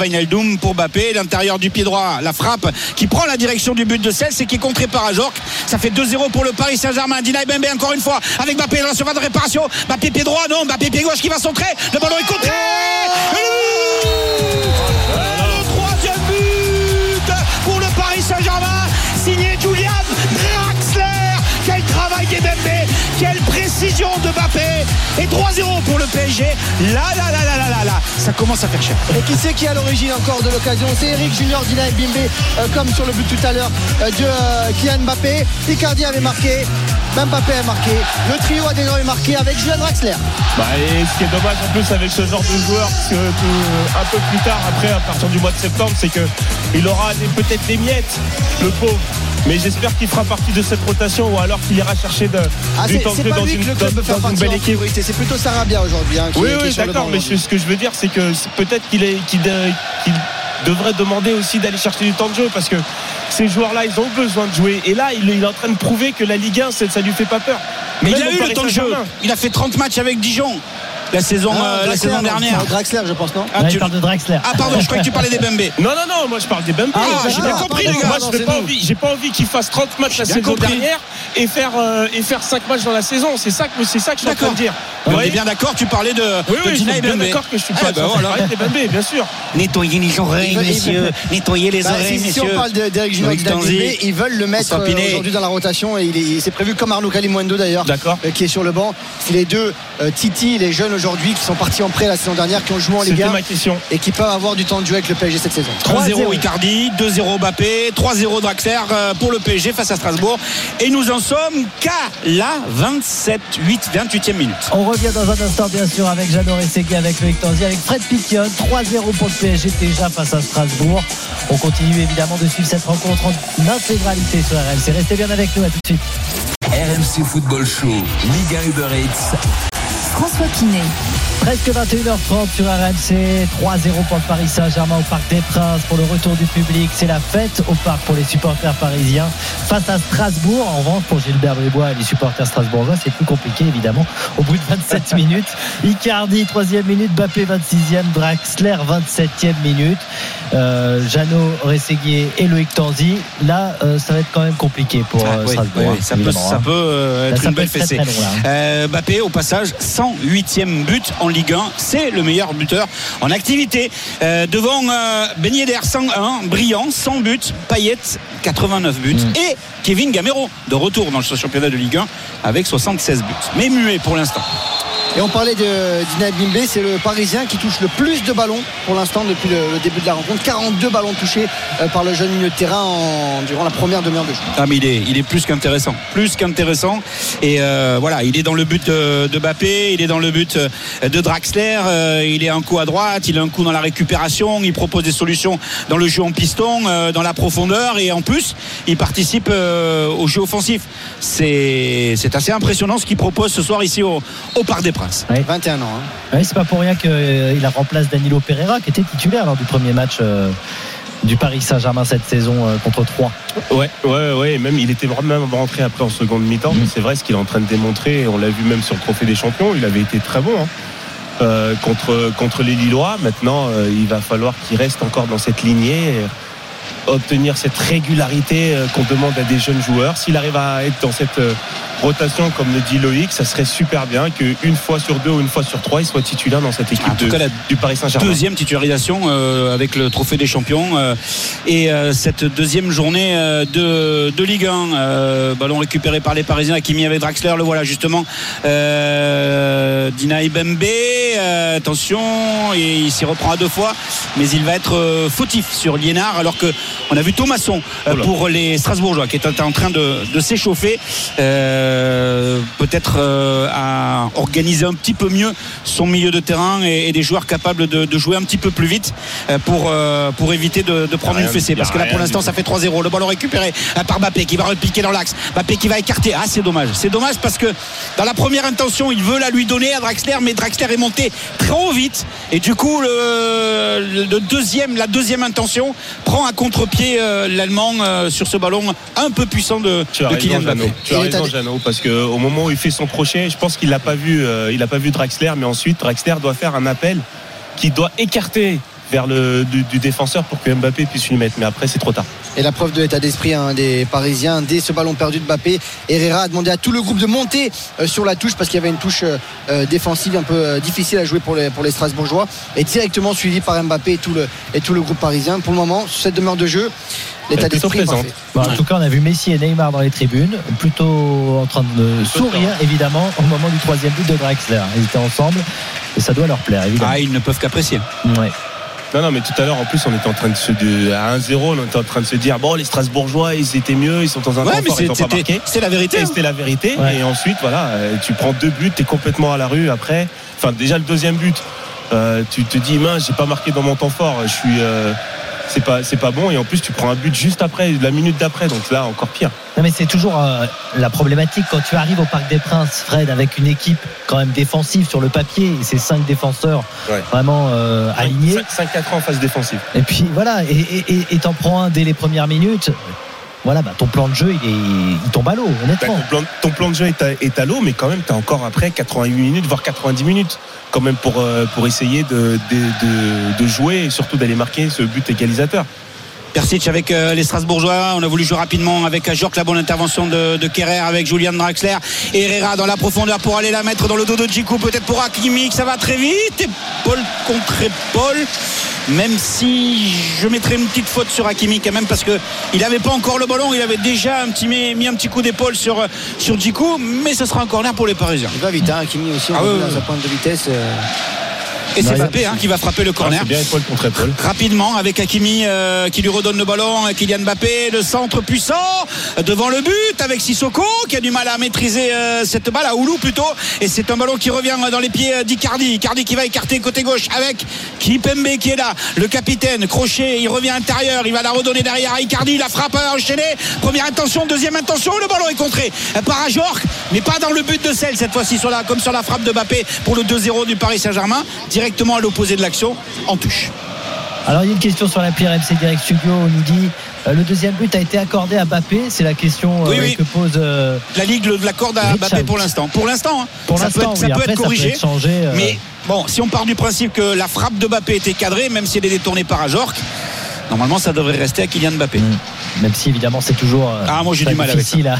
pour Bappé, l'intérieur du pied droit, la frappe qui prend la direction du but de Cels et qui est contré par Ajorc. Ça fait 2-0 pour le Paris Saint-Germain. Dinaï Bembe encore une fois avec Bappé dans la surface de réparation. Bappé pied droit, non, Bappé pied gauche qui va centrer. Le ballon est contré. Le troisième but pour le Paris Saint-Germain, signé Julian Draxler. Quel travail des Bembé, précision de Mbappé. Et 3-0 pour le PSG. Là, là, là, là, là, là, là, ça commence à faire cher. Et qui c'est qui est à l'origine encore de l'occasion C'est Eric Junior, Dina et Bimbe, euh, comme sur le but tout à l'heure euh, de euh, Kylian Mbappé. Icardi avait marqué, Mbappé a marqué. Le trio a désormais marqué avec Julian Draxler. Bah, et ce qui est dommage en plus avec ce genre de joueur, c'est que tout- un peu plus tard, après, à partir du mois de septembre, c'est que il aura peut-être des miettes, le pauvre. Mais j'espère qu'il fera partie de cette rotation ou alors qu'il ira chercher de, Ah, du c'est temps de c'est jeu pas dans une, le club faire en priorité. C'est plutôt Sarabia aujourd'hui. hein, qui, Oui, oui, d'accord, mais ce que je veux dire, c'est que peut-être qu'il est, qu'il, de- qu'il devrait demander aussi d'aller chercher du temps de jeu parce que ces joueurs-là, ils ont besoin de jouer. Et là, il, il est en train de prouver que la Ligue 1, c'est- ça lui fait pas peur. Mais Même il a eu le temps de jeu. Il a fait 30 matchs avec Dijon. La saison, Ah, euh, la saison dernière. Draxler, je pense, non Ah, Là, tu- il parle de Draxler. ah, pardon, je croyais que tu parlais des Bembe. Non, non, non, moi je parle des Bembe. Ah, j'ai j'ai bien compris, les gars. J'ai pas envie, j'ai pas envie qu'il fasse 30 matchs la saison compris. dernière et faire, euh, et faire 5 matchs dans la saison. C'est ça c'est ça que je suis en train de dire. On Ouais. est bien d'accord, tu parlais de, Oui, oui, je Gina suis et bien Bembe. d'accord que je suis Ah, pas bah, en train de voilà. des Bembe, bien sûr. Nettoyez les oreilles, messieurs. Nettoyez les Bah, oreilles, si, si on messieurs. parle de- d'Eric. Bimbe, ils veulent le mettre euh, aujourd'hui dans la rotation et il est, il- c'est prévu comme Arnaud Kalimundo d'ailleurs D'accord. qui est sur le banc c'est les deux Titi les jeunes aujourd'hui qui sont partis en prêt la saison dernière qui ont joué en Ligue C'était 1 ma question. et qui peuvent avoir du temps de jeu avec le PSG cette saison 1-0 Icardi, 2-0 Mbappé, 3-0 Draxler euh, pour le PSG face à Strasbourg. Et nous en sommes qu'à la 27, 8, 28e minute. On revient dans un instant, bien sûr, avec Jeannot Rességui, avec Loïc Tanzi, avec Fred Piquion. 3-0 pour le PSG déjà face à Strasbourg. On continue évidemment de suivre cette rencontre en intégralité sur RMC. Restez bien avec nous, à tout de suite. RMC Football Show, Liga Uber Eats. François Pinet. Presque 21h30 sur RMC. 3-0 pour le Paris Saint-Germain au Parc des Princes pour le retour du public. C'est la fête au parc pour les supporters parisiens face à Strasbourg. En revanche, pour Gilbert Bribois et les supporters strasbourgeois, c'est plus compliqué évidemment. Au bout de 27 minutes, Icardi, 3e minute, Bappé, 26e, Draxler, 27e minute. Euh, Jeannot Rességuier et Loïc Tanzi. Là, euh, ça va être quand même compliqué pour euh, Ah, oui, Strasbourg. oui, hein, ça peut, ça hein. peut euh, Là, être ça une belle fessée. hein. Euh, Mbappé, au passage, 108e but en Ligue 1. C'est le meilleur buteur en activité. Euh, devant euh, Ben Yedder, 101, brillant, 100 buts. Payet, 89 buts. Mm. Et Kevin Gamero, de retour dans le championnat de Ligue 1 avec 76 buts. Mais muet pour l'instant. Et on parlait de Dina c'est le Parisien qui touche le plus de ballons pour l'instant depuis le, début de la rencontre 42 ballons touchés euh, par le jeune milieu de terrain durant la première demi-heure de jeu Ah, mais il est, il est plus qu'intéressant. Plus qu'intéressant. Et euh, voilà, il est dans le but de, de Bappé, il est dans le but euh, de Draxler, euh, il est un coup à droite, il a un coup dans la récupération, il propose des solutions dans le jeu en piston, euh, dans la profondeur, et en plus, il participe euh, au jeu offensif. C'est c'est assez impressionnant ce qu'il propose ce soir ici au, au Parc des Princes. 21 ans hein. Oui, c'est pas pour rien qu'il remplace Danilo Pereira qui était titulaire lors du premier match euh, du Paris Saint-Germain cette saison euh, contre 3. Ouais, ouais, ouais. Même il était vraiment rentré après en seconde mi-temps. Mm. mais C'est vrai ce qu'il est en train de démontrer. On l'a vu même sur le Trophée des Champions. Il avait été très bon hein, euh, contre contre les Lillois. Maintenant, euh, il va falloir qu'il reste encore dans cette lignée. et obtenir cette régularité euh, qu'on demande à des jeunes joueurs. S'il arrive à être dans cette euh, rotation, comme le dit Loïc, ça serait super bien qu'une fois sur deux ou une fois sur trois, il soit titulaire dans cette équipe En tout de- cas, la du Paris Saint-Germain. Deuxième titularisation euh, avec le trophée des champions euh, et euh, cette deuxième journée de, de Ligue 1 euh, ballon récupéré par les Parisiens Hakimi avec Draxler le voilà justement Dina Ibembe attention et il s'y reprend à deux fois mais il va être fautif sur Liénard alors que on a vu Thomasson euh, Oula. pour les Strasbourgeois qui est en train de, de s'échauffer. Euh, peut-être euh, à organiser un petit peu mieux son milieu de terrain et, et des joueurs capables de, de jouer un petit peu plus vite euh, pour, pour éviter de, de prendre une fessée. parce que là pour l'instant ça fait 3-0 le ballon récupéré par Mbappé qui va repiquer dans l'axe. Mbappé qui va écarter. Ah c'est dommage. C'est dommage parce que dans la première intention il veut la lui donner à Draxler mais Draxler est monté trop vite. Et du coup le, le deuxième la deuxième intention prend à contre-pied euh, l'allemand euh, sur ce ballon un peu puissant de, Tu de Kylian Mbappé. Tu as raison, Jeannot, parce que au moment où il fait son crochet, je pense qu'il l'a pas vu, euh, il a pas vu Draxler, mais ensuite Draxler doit faire un appel qui doit écarter vers le du, du défenseur pour que Mbappé puisse lui mettre. Mais après, c'est trop tard. Et la preuve de l'état d'esprit hein, des Parisiens dès ce ballon perdu de Mbappé. Herrera a demandé à tout le groupe de monter euh, sur la touche parce qu'il y avait une touche euh, euh, défensive un peu euh, difficile à jouer pour les, pour les Strasbourgeois et directement suivi par Mbappé et tout le, et tout le groupe parisien. Pour le moment, sur cette demeure de jeu, l'état d'esprit. Bon, en tout cas, on a vu Messi et Neymar dans les tribunes, plutôt en train de sourire, évidemment, au moment du troisième but de Draxler. Ils étaient ensemble et ça doit leur plaire, évidemment. ah ils ne peuvent qu'apprécier Ouais. Non, non, mais tout à l'heure, en plus, on était en train de se de, à 1-0, on était en train de se dire bon, les Strasbourgeois, ils étaient mieux, ils sont dans un ouais temps mais fort, c'était la vérité Et hein. C'était la vérité. Ouais. Et ensuite, voilà, euh, tu prends deux buts, tu es complètement à la rue après. Enfin, déjà le deuxième but, euh, tu te dis, mince, j'ai pas marqué dans mon temps fort, je suis. euh, c'est pas, c'est pas bon. Et en plus, tu prends un but juste après, la minute d'après. Donc là, encore pire. Non, mais c'est toujours euh, la problématique quand tu arrives au Parc des Princes, Fred, avec une équipe quand même défensive sur le papier, et ces cinq défenseurs Ouais. vraiment euh, alignés. 5-4 ans en phase défensive. Et puis voilà, et et- et- et t'en prends un dès les premières minutes. Voilà, bah, ton plan de jeu, il, tombe à l'eau, Bah, honnêtement. ton, plan, ton plan de jeu est à, l'eau, mais quand même, tu as encore après 88 minutes, voire 90 minutes, quand même, pour, euh, pour essayer de- de jouer et surtout d'aller marquer ce but égalisateur. Persic avec euh, les Strasbourgeois. On a voulu jouer rapidement avec Ajorc. La bonne intervention de, de Kerrer avec Julian Draxler. Et Herrera dans la profondeur pour aller la mettre dans le dos de Djikou. Peut-être pour Hakimi. Ça va très vite. Épaule contre épaule. Même si je mettrais une petite faute sur Hakimi quand même parce que il n'avait pas encore le ballon. Il avait déjà un petit, mis, un petit coup d'épaule sur, sur Djikou. Mais ce sera un corner pour les Parisiens. Il va vite, hein, Kimi aussi, on Ah ouais. dans sa pointe de vitesse. euh, Et c'est Mbappé hein, qui va frapper le Ah, corner. c'est bien épaule contre épaule. rapidement avec Hakimi euh, qui lui redonne le ballon Kylian Mbappé le centre puissant euh, devant le but avec Sissoko qui a du mal à maîtriser euh, cette balle à Oulou plutôt. Et c'est un ballon qui revient dans les pieds euh, d'Icardi. Icardi qui va écarter côté gauche avec Kipembe qui est là. Le capitaine crochet il revient intérieur il va la redonner derrière à Icardi la frappe a enchaîné première intention deuxième intention le ballon est contré. Euh, par Ajorc mais pas dans le but de celle cette fois-ci sur la, comme sur la frappe de Mbappé pour le 2-0 du Paris Saint-Germain directement à l'opposé de l'action en touche Alors, il y a une question sur l'appli RMC Direct Studio. On nous dit euh, le deuxième but a été accordé à Mbappé. C'est la question euh, Oui, oui. que pose. euh, la Ligue l'accorde à. Mbappé pour l'instant. Pour l'instant, hein. ça peut être, ça peut être corrigé. changé. Mais bon, si on part du principe que la frappe de Mbappé était cadrée, même si elle est détournée par Ajorc, normalement ça devrait rester à Kylian Mbappé. Mm. Même si évidemment c'est toujours Ah, moi, j'ai du mal avec difficile à-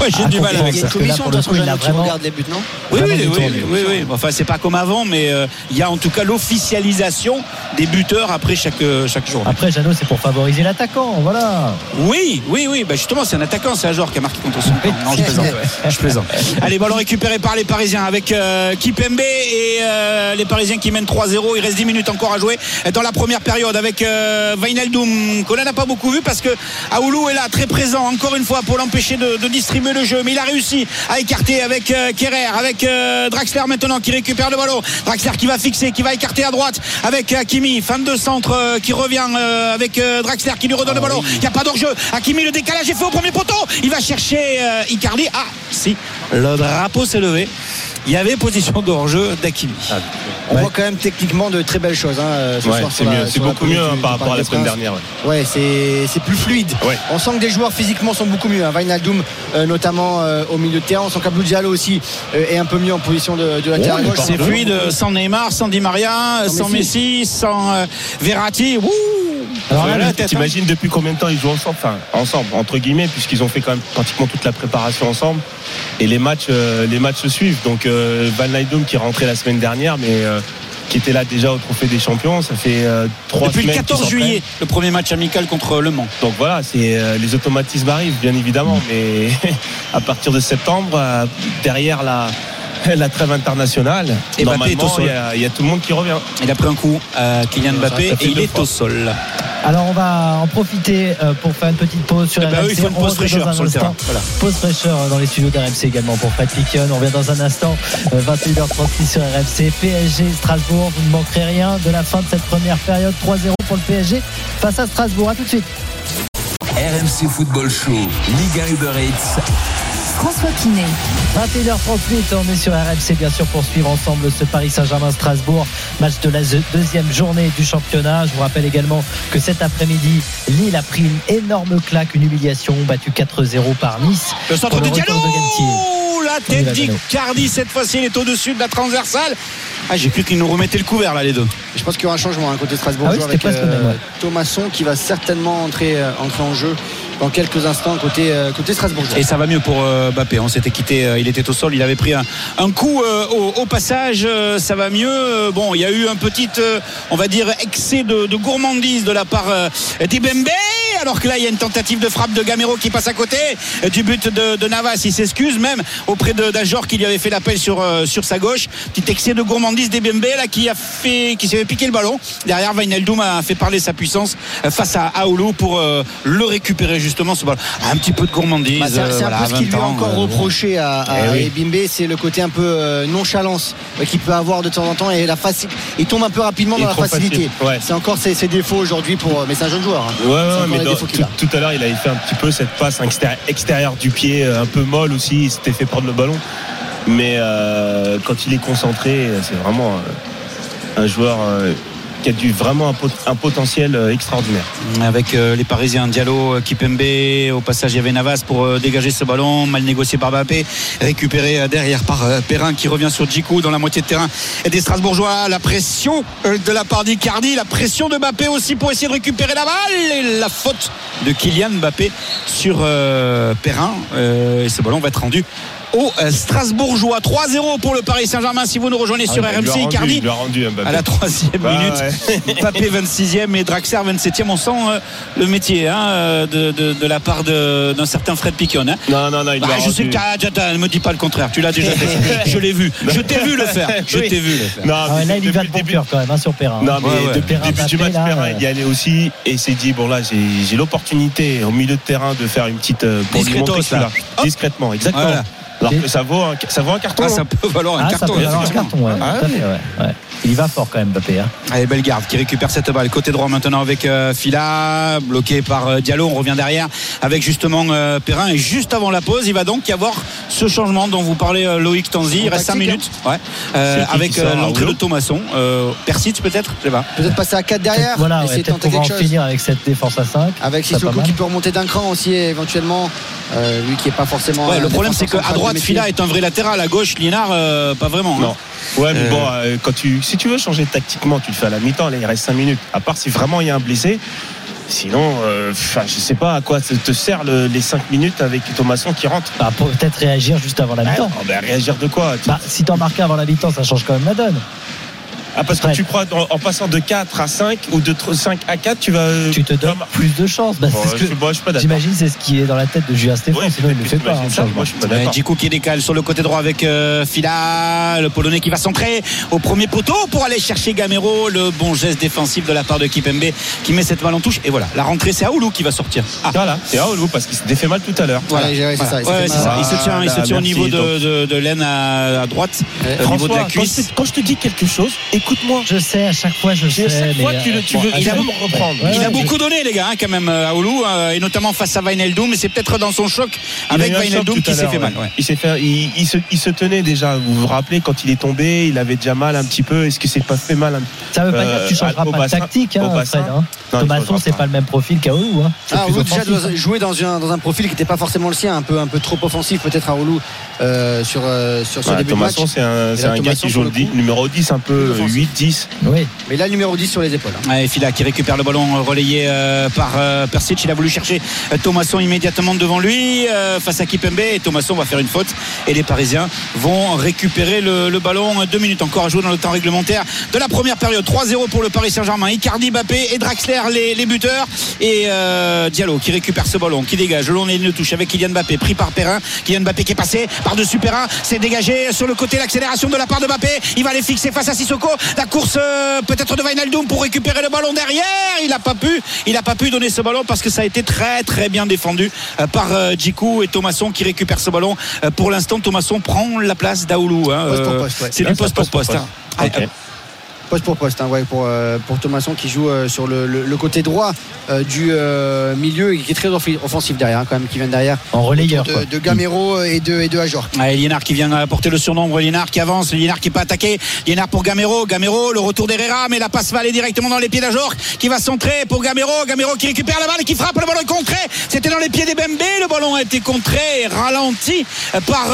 Ouais, j'ai Ah, du mal avec Il y a ça. une Parce que là, commission qui regarde les buts, non Oui, oui, oui, détourné. oui, oui. Enfin, c'est pas comme avant, mais euh, il y a en tout cas l'officialisation des buteurs après chaque, euh, chaque jour. Après, Jeannot, c'est pour favoriser l'attaquant. Voilà. Oui, oui, oui. Bah justement, c'est un attaquant, c'est Ajor qui a marqué contre son camp. Non, je plaisante. Je plaisante. Allez, ballon récupéré par les Parisiens avec euh, Kipembe et euh, les Parisiens qui mènent 3-0. Il reste 10 minutes encore à jouer dans la première période avec euh, Wijnaldum qu'on n'a pas beaucoup vu parce que Aoulou est là, très présent encore une fois pour l'empêcher de, de distribuer le jeu. Mais il a réussi à écarter avec euh, Kerrer, avec euh, Draxler maintenant qui récupère le ballon. Draxler qui va fixer, qui va écarter à droite avec Hakimi. Fin de centre euh, qui revient euh, avec euh, Draxler qui lui redonne le ballon. Il n'y a pas d'enjeu. Hakimi, le décalage est fait au premier poteau. Il va chercher euh, Icardi. Ah, si, le drapeau s'est levé. Il y avait position de hors-jeu d'Hakimi. On Ouais. voit quand même techniquement de très belles choses hein, ce Ouais, soir c'est mieux. C'est beaucoup mieux hein, du- par rapport à la semaine dernière. ouais. Ouais, c'est c'est plus fluide. Ouais. On sent que des joueurs physiquement sont beaucoup mieux. Hein. Wijnaldum, euh, notamment euh, au milieu de terrain. On sent qu'Abdou Diallo aussi euh, est un peu mieux en position de, de latéral Oh, gauche. C'est fluide sans Neymar, sans Di Maria, Sans sans Messi, sans euh, Verratti. Wouh Alors là. T'imagines depuis combien de temps ils jouent ensemble Enfin, ensemble, entre guillemets, puisqu'ils ont fait quand même pratiquement toute la préparation ensemble. Et les matchs, euh, les matchs se suivent. Donc, euh, Van Leyden qui est rentré la semaine dernière, mais euh, qui était là déjà au Trophée des Champions. Ça fait trois Depuis le semaines qu'ils 14 s'entraînent. juillet, le premier match amical contre Le Mans. Donc voilà, c'est les automatismes arrivent, bien évidemment, mais à partir de septembre, derrière la la trêve internationale, Et Mbappé est au normalement, sol. il y, a- il y a tout le monde qui revient. Il a pris un coup à Kylian Mbappé et il est fois. au sol. Alors on va en profiter euh, pour faire une petite pause sur Eh ben oui, faut une On pause fraîcheur dans un sur le instant. terrain. Voilà. Pause fraîcheur dans les studios d'RMC également pour Fred Piquion. On revient dans un instant, euh, 21h36 sur RMC. PSG Strasbourg, vous ne manquerez rien de la fin de cette première période. 3-0 pour le PSG face à Strasbourg. A tout de suite. RMC Football Show, Ligue 1 Uber Eats. François Pinet. 21h38, on est sur RMC bien sûr pour suivre ensemble ce Paris Saint-Germain-Strasbourg, match de la deuxième journée du championnat. Je vous rappelle également que cet après-midi, Lille a pris une énorme claque, une humiliation, battu 4-0 par Nice. Le centre de le Diallo de Galtier. La tête la Diallo. d'Icardi cette fois-ci il est au-dessus de la transversale. Ah j'ai cru qu'ils nous remettaient le couvert là les deux. Je pense qu'il y aura un changement à côté Strasbourg Ah oui, avec ouais. Thomasson qui va certainement entrer, euh, entrer en jeu dans quelques instants côté, euh, Strasbourg. Et ça va mieux pour euh, Mbappé. On s'était quitté, euh, il était au sol, il avait pris un, coup au, passage. ça va mieux. Bon, il y a eu un petit, on va dire, excès de, de gourmandise de la part d'Ibembe. Alors que là, il y a une tentative de frappe de Gamero qui passe à côté euh, du but de, de Navas. Il s'excuse même auprès de d'Ajor qui lui avait fait l'appel sur, euh, sur sa gauche. Petit excès de gourmandise d'Ibembe là qui a fait, qui s'est fait piquer le ballon. Derrière, Wijnaldum a fait parler sa puissance euh, face à Aoulou pour euh, le récupérer justement ce ballon. Un petit peu de gourmandise. Bah, c'est euh, un peu ce 20 qu'il lui a encore reproché à, à Eh oui. Ebimbe, c'est le côté un peu nonchalance qu'il peut avoir de temps en temps et la faci- il tombe un peu rapidement dans la facilité. ouais. C'est encore ses, ses défauts aujourd'hui pour. Mais c'est un jeune joueur. hein. Ouais, ouais, C'est encore mais qu'il tout, à l'heure, il avait fait un petit peu cette passe extérie- extérieure du pied, euh, un peu molle aussi. Il s'était fait prendre le ballon. Mais euh, quand il est concentré, c'est vraiment euh, un joueur qui a du vraiment un, pot- un potentiel euh, extraordinaire. avec euh, les Parisiens Diallo, euh, Kipembe au passage il y avait Navas pour dégager ce ballon mal négocié par Mbappé récupéré derrière par Perrin qui revient sur Djikou dans la moitié de terrain et des Strasbourgeois la pression de la part d'Icardi la pression de Mbappé aussi pour essayer de récupérer la balle et la faute de Kylian Mbappé sur Perrin et ce ballon va être rendu au euh, Strasbourgeois 3-0 pour le Paris Saint-Germain si vous nous rejoignez sur Ah, il lui a RMC Icardi il lui a rendu Mbappé. à la troisième Bah, minute ouais. Mbappé 26e et Draxler 27e. On sent euh, le métier hein, euh, de, de- de la part de- d'un certain Fred Piquion. hein. Non, non, non, il Bah, a je rendu. sais que ne me dis pas le contraire. Tu l'as déjà fait. Je l'ai vu. Je t'ai vu le faire. Je Oui. t'ai vu le faire. Non, Ah mais là, il va le de bon cœur quand même hein, sur Perrin. Non, mais Ouais, ouais. depuis le début match, Perrin, il y allait aussi et il s'est dit bon là j'ai j'ai l'opportunité au milieu de terrain de faire une petite euh, pour lui montrer là. discrètement exactement. Voilà. Alors que ça vaut un, ça vaut un carton. Ah, ça hein. peut valoir un Ah, ça carton. peut avoir un carton, ouais. Ah, tout à fait, ouais, ouais. Il y va fort quand même, Mbappé. hein. Allez, Bellegarde qui récupère cette balle. Côté droit maintenant avec euh, Fila, bloqué par euh, Diallo. On revient derrière avec justement euh, Perrin. Et juste avant la pause, il va donc y avoir ce changement dont vous parlez euh, Loïc Tanzi. Il reste 5 tactique, minutes. Ouais. Euh, avec euh, l'entrée de Thomasson. Euh, Persic peut-être Je sais pas. Peut-être passer à 4 derrière. Voilà, ouais, essayer de tenter en chose. finir avec cette défense à 5. Avec Sissoko qui peut remonter d'un cran aussi éventuellement. Euh, lui qui est pas forcément. Ouais, le problème c'est qu'à droite, Fila est un vrai latéral. À gauche, Liénard, euh, pas vraiment. hein. Non. Ouais, mais bon, euh, quand tu, si tu veux changer tactiquement, tu le fais à la mi-temps. Là, il reste 5 minutes. À part si vraiment il y a un blessé. Sinon, euh, enfin, je sais pas à quoi te te sert le- les 5 minutes avec Thomasson qui rentre. Bah, pour peut-être réagir juste avant la mi-temps. Oh, ben, réagir de quoi Bah, si t'en marques avant la mi-temps, ça change quand même la donne. Ah, parce que Ouais. tu crois en, en passant de 4 à 5 ou de 5 à 4, tu vas. Tu te donnes Bon, plus de chances. Bah, c'est ce. J'imagine c'est ce qui est dans la tête de Julien Stéphane, Ouais, sinon il ne le fait pas. hein, ça, changement. moi, je suis pas. Djikou qui décale sur le côté droit avec euh, Fila, le Polonais qui va centrer au premier poteau pour aller chercher Gamero. Le bon geste défensif de la part de Kipembe qui met cette balle en touche. Et voilà, la rentrée c'est Aoulou qui va sortir. Ah. Voilà, c'est Aoulou parce qu'il s'était fait mal tout à l'heure. Voilà, ouais, c'est ça. il s'est Ouais, ça. Se tient, il se tient au niveau de, Donc- de, de l'aine à, à droite, au niveau de la cuisse. quand je te dis quelque chose, écoute-moi. Je sais, à chaque fois je sais. À chaque fois, euh, tu, le- tu bon, veux, à il veut me reprendre. Ouais, Il a beaucoup donné les gars hein, quand même euh, Aoulou euh, et notamment face à Wijnaldum mais c'est peut-être dans son choc a avec tout qui à s'est fait mal. Il s'est fait, il, il se, il se tenait déjà. Vous vous rappelez quand il est tombé, il avait déjà mal un petit peu. Est-ce que c'est pas fait mal un... Ça veut pas Euh, dire que tu changeras pas de tactique, hein. Fred. hein. Thomasson, c'est pas. le même profil qu'Aoulou. Ah, déjà jouer dans un, dans un profil qui n'était pas forcément le sien, un peu, un peu trop offensif peut-être à euh, sur, euh, sur ce Ouais, début de match. C'est un, c'est là, un gars qui joue numéro 10, un peu plus offensif. 8-10. Oui. Mais là, le numéro 10 sur les épaules. hein. Ouais, Fila qui récupère le ballon euh, relayé euh, par euh, Persic. Il a voulu chercher Thomasson immédiatement devant lui euh, face à Kipembe et Thomasson va faire une faute et les Parisiens vont récupérer le, le ballon. Deux minutes encore à jouer dans le temps réglementaire de la première période. 3-0 pour le Paris Saint-Germain. Icardi, Mbappé et Draxler les, les buteurs et euh, Diallo qui récupère ce ballon, qui dégage le long des lignes de touche avec Kylian Mbappé pris par Perrin. Kylian Mbappé qui est passé par-dessus Perrin, c'est dégagé sur le côté l'accélération de la part de Mbappé. Il va les fixer face à Sissoko. La course euh, peut-être de Wijnaldum pour récupérer le ballon derrière. Il n'a pas pu, il n'a pas pu donner ce ballon parce que ça a été très très bien défendu euh, par euh, Djikou et Thomasson qui récupère ce ballon. Pour l'instant, Thomasson prend la place d'Aoulou. hein. Poste pour poste, ouais. C'est du poste pour poste. hein. Ok. Poste pour poste, hein, ouais, pour, euh, pour Thomasson qui joue euh, sur le, le- le côté droit euh, du euh, milieu et qui est très offensif derrière, hein, quand même, qui vient derrière En relayeur. de, Gamero et de, et de Ajor. Ouais, Liénard qui vient porter le surnombre, Liénard qui avance, Liénard qui peut attaquer, Liénard pour Gamero, Gamero, le retour d'Herrera, mais la passe va aller directement dans les pieds d'Ajor, qui va centrer pour Gamero, Gamero qui récupère la balle et qui frappe, le ballon est contré, c'était dans les pieds des Bembe, le ballon a été contré, et ralenti par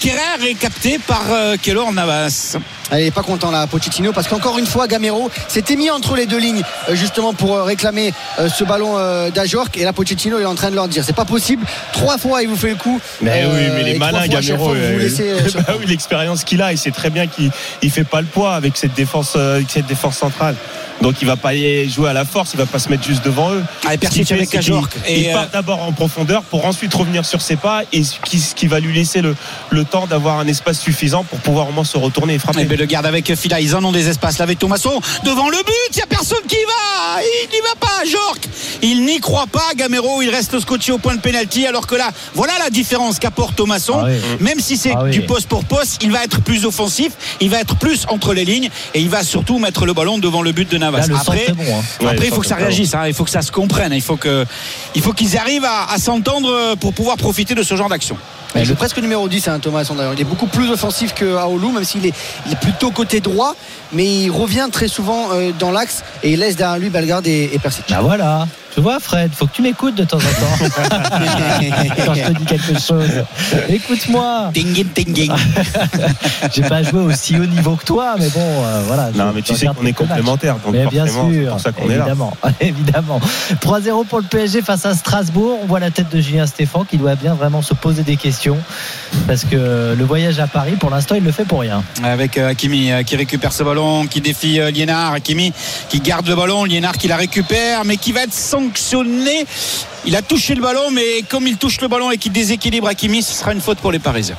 Kerrer et capté par Keylor Navas. Elle n'est pas content là, Pochettino, parce qu'encore une fois, Gamero s'était mis entre les deux lignes euh, justement pour euh, réclamer euh, ce ballon d'Ajorc. Et là, Pochettino il est en train de leur dire c'est pas possible. Trois fois, il vous fait le coup. Mais Euh, oui, mais fois, à chaque Gamero, euh, laissez, bah oui, l'expérience qu'il a, il sait très bien qu'il il fait pas le poids avec cette défense, avec cette défense centrale. Donc il va pas y jouer à la force, il va pas se mettre juste devant eux. Ah, fait, avec. Il part euh, d'abord en profondeur pour ensuite revenir sur ses pas et ce qui, ce qui va lui laisser le, le temps d'avoir un espace suffisant pour pouvoir au moins se retourner et frapper. Et ben, le garde avec Fila, ils en ont des espaces là avec Thomasson devant le but, il n'y a personne qui y va, il n'y va pas, Jork. Il n'y croit pas, Gamero, il reste scotché au point de pénalty alors que là, voilà la différence qu'apporte Thomasson. Ah oui. Même si c'est Ah oui. du poste pour poste, il va être plus offensif, il va être plus entre les lignes et il va surtout mettre le ballon devant le but de Navas. Là, le Après, bon. hein. Ouais, après, il faut que ça réagisse, hein, il faut que ça se comprenne, il faut que, il faut qu'ils arrivent à, à s'entendre pour pouvoir profiter de ce genre d'action. Il le- est presque numéro 10, hein, Thomas d'ailleurs. Il est beaucoup plus offensif que Aoulou, même s'il est, il est plutôt côté droit, mais il revient très souvent euh, dans l'axe et il laisse derrière lui Bellegarde et, et Persic. Bah voilà. Tu vois, Fred, faut que tu m'écoutes de temps en temps. Quand je te dis quelque chose. Écoute-moi. Ding, ding, ding. J'ai pas joué aussi haut niveau que toi, mais bon, euh, voilà. Non, mais tu sais qu'on est complémentaires. Donc Mais bien sûr, pour ça qu'on est là. évidemment, évidemment. 3-0 pour le PSG face à Strasbourg. On voit la tête de Julien Stéphan qui doit bien vraiment se poser des questions parce que le voyage à Paris, pour l'instant, il le fait pour rien. avec euh, Hakimi euh, qui récupère ce ballon, qui défie Liénard. Hakimi qui garde le ballon, Liénard qui la récupère, mais qui va être Il a touché le ballon, mais comme il touche le ballon et qu'il déséquilibre Hakimi, ce sera une faute pour les Parisiens.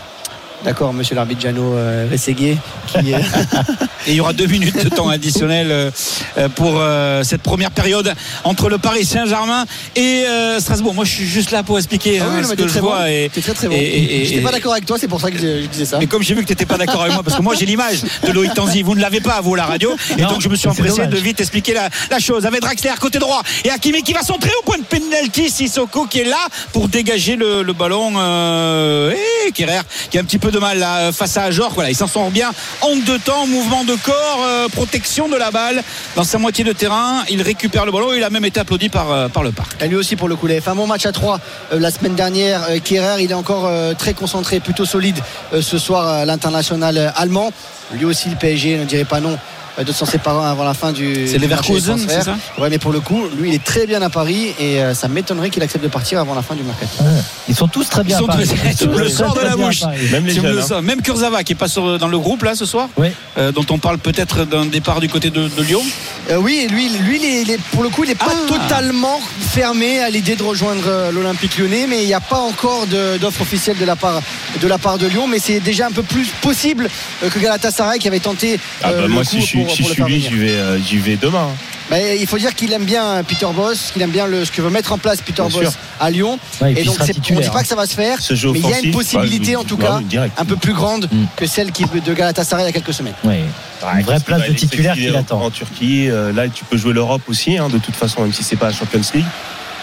D'accord, monsieur l'arbitre Jano euh, Rességuier, qui euh, Et il y aura deux minutes de temps additionnel euh, euh, pour euh, cette première période entre le Paris Saint-Germain et Strasbourg. Moi, je suis juste là pour expliquer Ah oui, hein, non, ce mais que je très vois. bon. Et, très très bon. et- et- J'étais et- pas d'accord avec toi, c'est pour ça que je, je disais ça. Mais comme j'ai vu que tu n'étais pas d'accord avec moi, parce que moi j'ai l'image de Loïc Tanzi, vous ne l'avez pas à vous la radio, et Non, donc je me suis empressé dommage. de vite expliquer la, la chose. Avec Draxler côté droit et Hakimi qui va centrer au point de penalty, Sissoko qui est là pour dégager le, le ballon. Euh, et Kerrer qui a un petit peu de mal là, face à Ajor. Voilà, il s'en sort bien en deux temps, mouvement de corps, euh, protection de la balle dans sa moitié de terrain. Il récupère le ballon, il a même été applaudi par, euh, par le parc. Et lui aussi pour le coup, un bon match à 3 la semaine dernière. Euh, Kehrer, il est encore euh, très concentré, plutôt solide euh, ce soir l'international euh, allemand. Lui aussi, le PSG ne dirait pas non euh, de s'en séparer avant la fin du. C'est Leverkusen, c'est ça Ouais, mais pour le coup, lui, il est très bien à Paris et euh, ça m'étonnerait qu'il accepte de partir avant la fin du mercato. Ils sont tous très bien Ils sont à Paris. tu me le sors de la bouche. Même les jeunes. hein. Même Kurzawa qui est pas sur- dans le groupe là ce soir, Oui. euh, dont on parle peut-être d'un départ du côté de, de Lyon. Euh, oui, et lui, lui il est- il est- pour le coup, il n'est pas Ah. totalement fermé à l'idée de rejoindre euh, l'Olympique lyonnais, mais il n'y a pas encore d'offre officielle de la, part, de la part de Lyon, mais c'est déjà un peu plus possible euh, que Galatasaray qui avait tenté Ah bah, le moi, coup si je suis, pour, si pour je le suis faire lui, venir. j'y vais, euh, j'y vais demain. Hein. Mais il faut dire qu'il aime bien Peter Boss, qu'il aime bien le, ce que veut mettre en place Peter Bien Boss sûr. à Lyon. Ouais, et donc on ne dit pas que ça va se faire, Ce jeu mais il y a une possibilité bah, en tout bah, cas un peu plus grande Mm. que celle qui, de Galatasaray il y a quelques semaines. Oui. Une vraie place va de titulaire qui l'attend. En Turquie, euh, là, tu peux jouer l'Europe aussi, hein, de toute façon, même si c'est pas la Champions League.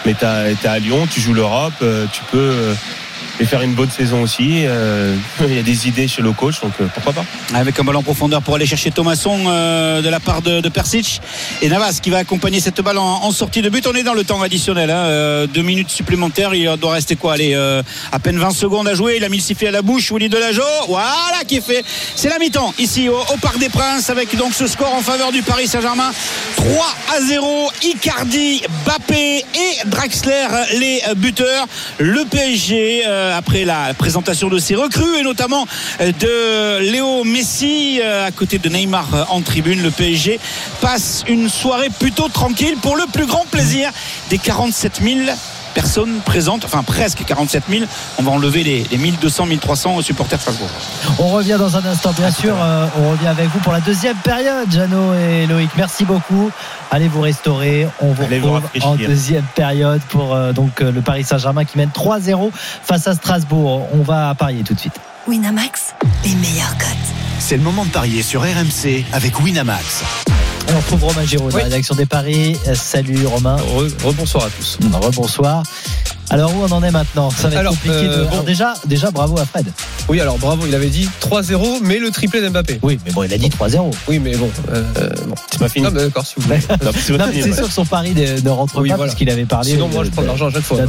Mais tu es à Lyon, tu joues l'Europe, euh, tu peux et faire une bonne saison aussi. euh, Il y a des idées chez le coach, donc euh, pourquoi pas Avec un ballon en profondeur pour aller chercher Thomasson euh, de la part de, Persic et Navas qui va accompagner cette balle en, sortie de but. On est dans le temps additionnel, hein, deux minutes supplémentaires. Il doit rester quoi? Allez, à peine 20 secondes à jouer. Il a mis le sifflet à la bouche. Willy Delageau, voilà qui est fait. C'est la mi-temps ici au, au Parc des Princes avec donc ce score en faveur du Paris Saint-Germain. 3 à 0. Icardi, Bappé et Draxler les buteurs. Le PSG après la présentation de ses recrues et notamment euh, de Léo Messi euh, à côté de Neymar euh, en tribune. Le PSG passe une soirée plutôt tranquille pour le plus grand plaisir des 47 000 personnes présentes, enfin presque 47 000. On va enlever les, les 1200, 1300 supporters de Strasbourg. On revient dans un instant, bien sûr. Euh, on revient avec vous pour la deuxième période, Jeannot et Loïc. Merci beaucoup. Allez vous restaurer. On vous Allez retrouve en deuxième période pour euh, donc euh, le Paris Saint-Germain qui mène 3-0 face à Strasbourg. On va parier tout de suite. Winamax, les meilleurs cotes. C'est le moment de parier sur RMC avec Winamax. On retrouve Romain Giraud de la rédaction des paris. Euh, Salut Romain. Rebonsoir à tous. Rebonsoir. Alors où on en est maintenant Ça va être Alors, compliqué. euh, de... bon. Alors, déjà, déjà bravo à Fred. Oui, alors bravo, il avait dit 3-0, mais le triplé d'Mbappé. Oui, mais bon, il a dit 3-0. Oui, mais bon. euh, bon. C'est pas fini. Non, mais d'accord, si vous voulez. Non, c'est ouais. sûr que son pari ne, ne rentre Oui, pas voilà. parce qu'il avait parlé. Sinon, moi, je prends de l'argent à chaque fois.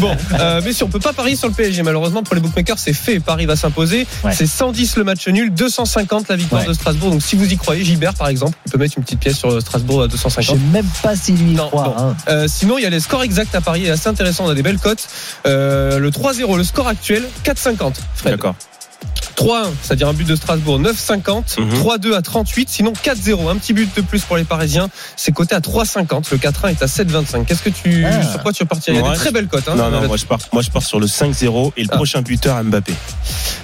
bon, euh, mais si on peut pas parier sur le PSG, malheureusement pour les bookmakers, c'est fait. Paris va s'imposer. Ouais. C'est 110 le match nul, 250 la victoire Ouais. de Strasbourg. Donc si vous y croyez, Gilbert par exemple, il peut mettre une petite pièce sur Strasbourg à Je 250. sais même pas s'il lui y Non, croit. bon. hein. Euh, sinon, il y a les scores exacts à parier, assez intéressant. On a des belles cotes. Euh, le 3-0, le score actuel, 4,50. Fred. D'accord. 3-1, c'est-à-dire un but de Strasbourg, 9,50. Mhm. 3-2 à 38. Sinon, 4-0, un petit but de plus pour les Parisiens. C'est coté à 3,50. Le 4-1 est à 7,25. Qu'est-ce que tu, Ah. sur quoi tu repartirais Il y a Ouais, des très belles cotes. Hein, Non, non, moi je pars, moi je pars sur le 5-0 et le Ah. prochain buteur Mbappé.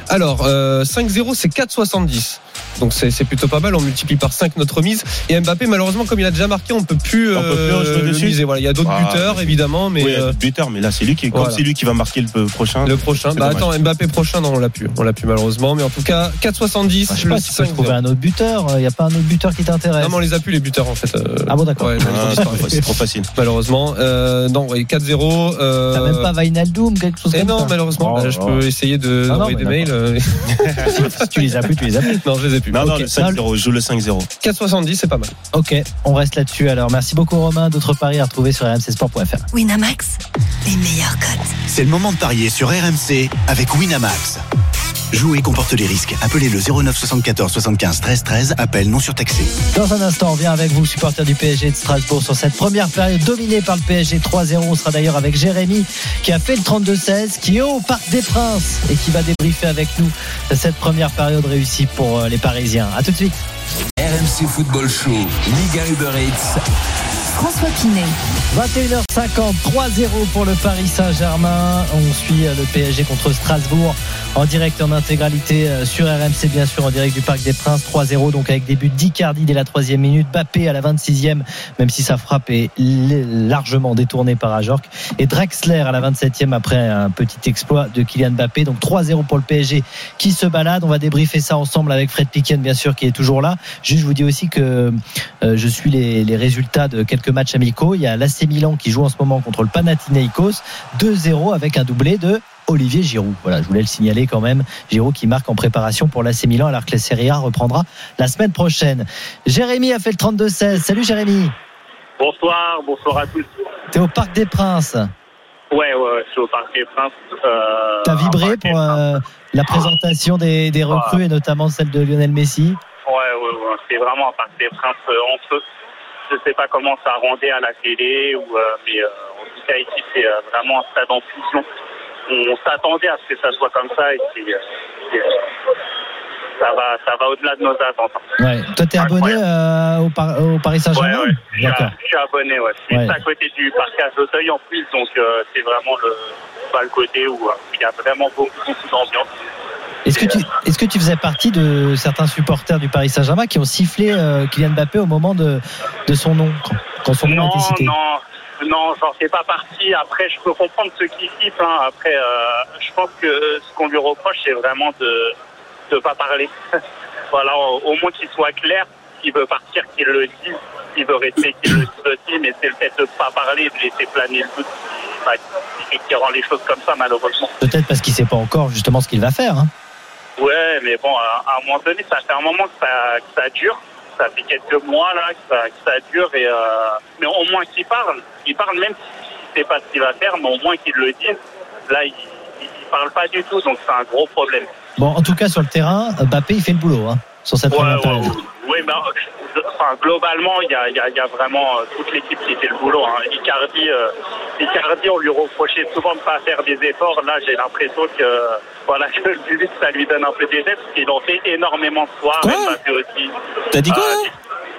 Alors, euh, 5-0, c'est 4,70. Donc c'est plutôt pas mal. On multiplie par 5 notre mise. Et Mbappé, malheureusement, comme il a déjà marqué, on peut plus, On peut plus euh, le dessus. miser. Voilà, il y a d'autres Ah, buteurs évidemment, mais oui, euh, buteur, mais là c'est lui qui, comme voilà. c'est lui qui va marquer le prochain. le prochain. Bah dommage. attends, Mbappé prochain, non, on l'a plus. On l'a plus malheureusement. Mais en tout cas, 4,70. Bah, je sais pas si tu peux 5-0. trouver un autre buteur. Il n'y a pas un autre buteur qui t'intéresse. Non, mais on les a plus les buteurs en fait. euh, Ah bon, d'accord. ouais, non, Ah, c'est trop facile. malheureusement. Euh, non, ouais, 4-0. Euh, T'as même pas Vainaldoum, quelque chose eh comme non, ça malheureusement. Oh, Bah, je oh. peux essayer de Ah non, des mails. euh, si tu les as plus, tu les as plus. non, je les ai plus. Non, non, le 5-0, je joue le 5-0. 4,70, c'est pas mal. Ok, on reste là-dessus alors. Merci beaucoup Romain. D'autres paris à retrouver sur rmcsport.fr. Winamax, les meilleurs cotes. C'est le moment de parier sur RMC avec Winamax. Jouer comporte les risques. Appelez le 09 74 75 13 13. Appel non surtaxé. Dans un instant, on vient avec vous, supporters du PSG de Strasbourg, sur cette première période dominée par le PSG 3-0. On sera d'ailleurs avec Jérémy qui a fait le 32-16, qui est au Parc des Princes et qui va débriefer avec nous cette première période réussie pour euh, les Parisiens. A tout de suite. RMC Football Show, Liga Uber Eats. François Pinet. 21h50, 3-0 pour le Paris Saint-Germain. On suit euh, le PSG contre Strasbourg en direct en intégralité euh, sur RMC, bien sûr, en direct du Parc des Princes. 3-0, donc avec des buts d'Icardi dès la troisième minute, Bappé à la 26e, même si sa frappe est largement détournée par Ajorc, et Drexler à la 27e après un petit exploit de Kylian Mbappé. Donc 3-0 pour le PSG qui se balade. On va débriefer ça ensemble avec Fred Piquen, bien sûr, qui est toujours là. Juste, je vous dis aussi que euh, je suis les résultats de quelques matchs amicaux. Il y a l'AC Milan qui joue en ce moment contre le Panathinaikos 2-0 avec un doublé de Olivier Giroud. Voilà, je voulais le signaler quand même. Giroud qui marque en préparation pour l'AC Milan alors que la Serie A reprendra la semaine prochaine. Jérémy a fait le 32-16. Salut Jérémy. Bonsoir, bonsoir à tous. T'es au Parc des Princes. Ouais, ouais, ouais, je suis au Parc des Princes. Euh, T'as vibré pour euh, la présentation des, des recrues et notamment celle de Lionel Messi? Ouais, ouais, ouais. C'est vraiment un Parc des Princes euh, en feu. Je sais pas comment ça rendait à la télé, euh, mais euh, en tout cas ici c'est euh, vraiment un stade en fusion. On s'attendait à ce que ça soit comme ça et c'est, ça va, ça va au-delà de nos attentes. Ouais. Toi, t'es abonné euh, au, Par- au Paris Ouais, Saint-Germain ouais. Je D'accord. à- je suis abonné, ouais. C'est Ouais. à côté du parcage d'Auteuil en plus, donc euh, c'est vraiment le, pas le côté où euh, il y a vraiment beaucoup, beaucoup d'ambiance. Est-ce que, tu, est-ce que tu faisais partie de certains supporters du Paris Saint-Germain qui ont sifflé euh, Kylian Mbappé au moment de, de son nom, quand, quand son nom a Non, été cité? non, non, j'en fais pas partie. Après, je peux comprendre ceux qui sifflent. hein. Après, euh, je pense que ce qu'on lui reproche, c'est vraiment de ne pas parler. voilà, au, moins qu'il soit clair. S'il veut partir, qu'il le dise. S'il veut rester, qu'il le dise aussi. Mais c'est le fait de ne pas parler, de laisser planer le doute qui, bah, qui- rend les choses comme ça, malheureusement. Peut-être parce qu'il sait pas encore justement ce qu'il va faire. hein. Ouais, mais bon, à, à un moment donné, ça fait un moment que ça, que ça dure. Ça fait quelques mois là que ça, que ça dure. Et, euh, mais au moins qu'il parle. Il parle même s'il ne sait pas ce qu'il va faire, mais au moins qu'il le dise. Là, il ne parle pas du tout, donc c'est un gros problème. Bon, en tout cas sur le terrain, Mbappé il fait le boulot hein, sur cette Ouais, première ouais, période. ouais. Oui, euh, enfin, globalement, il y a, il y a- il y a vraiment euh, toute l'équipe qui fait le boulot. Hein. Icardi, euh, Icardi, on lui reprochait souvent de ne pas faire des efforts. Là, j'ai l'impression que, voilà, que le public, ça lui donne un peu des aides, parce qu'il en fait énormément ce soir. Quoi Mbappé aussi. T'as dit quoi Ah, là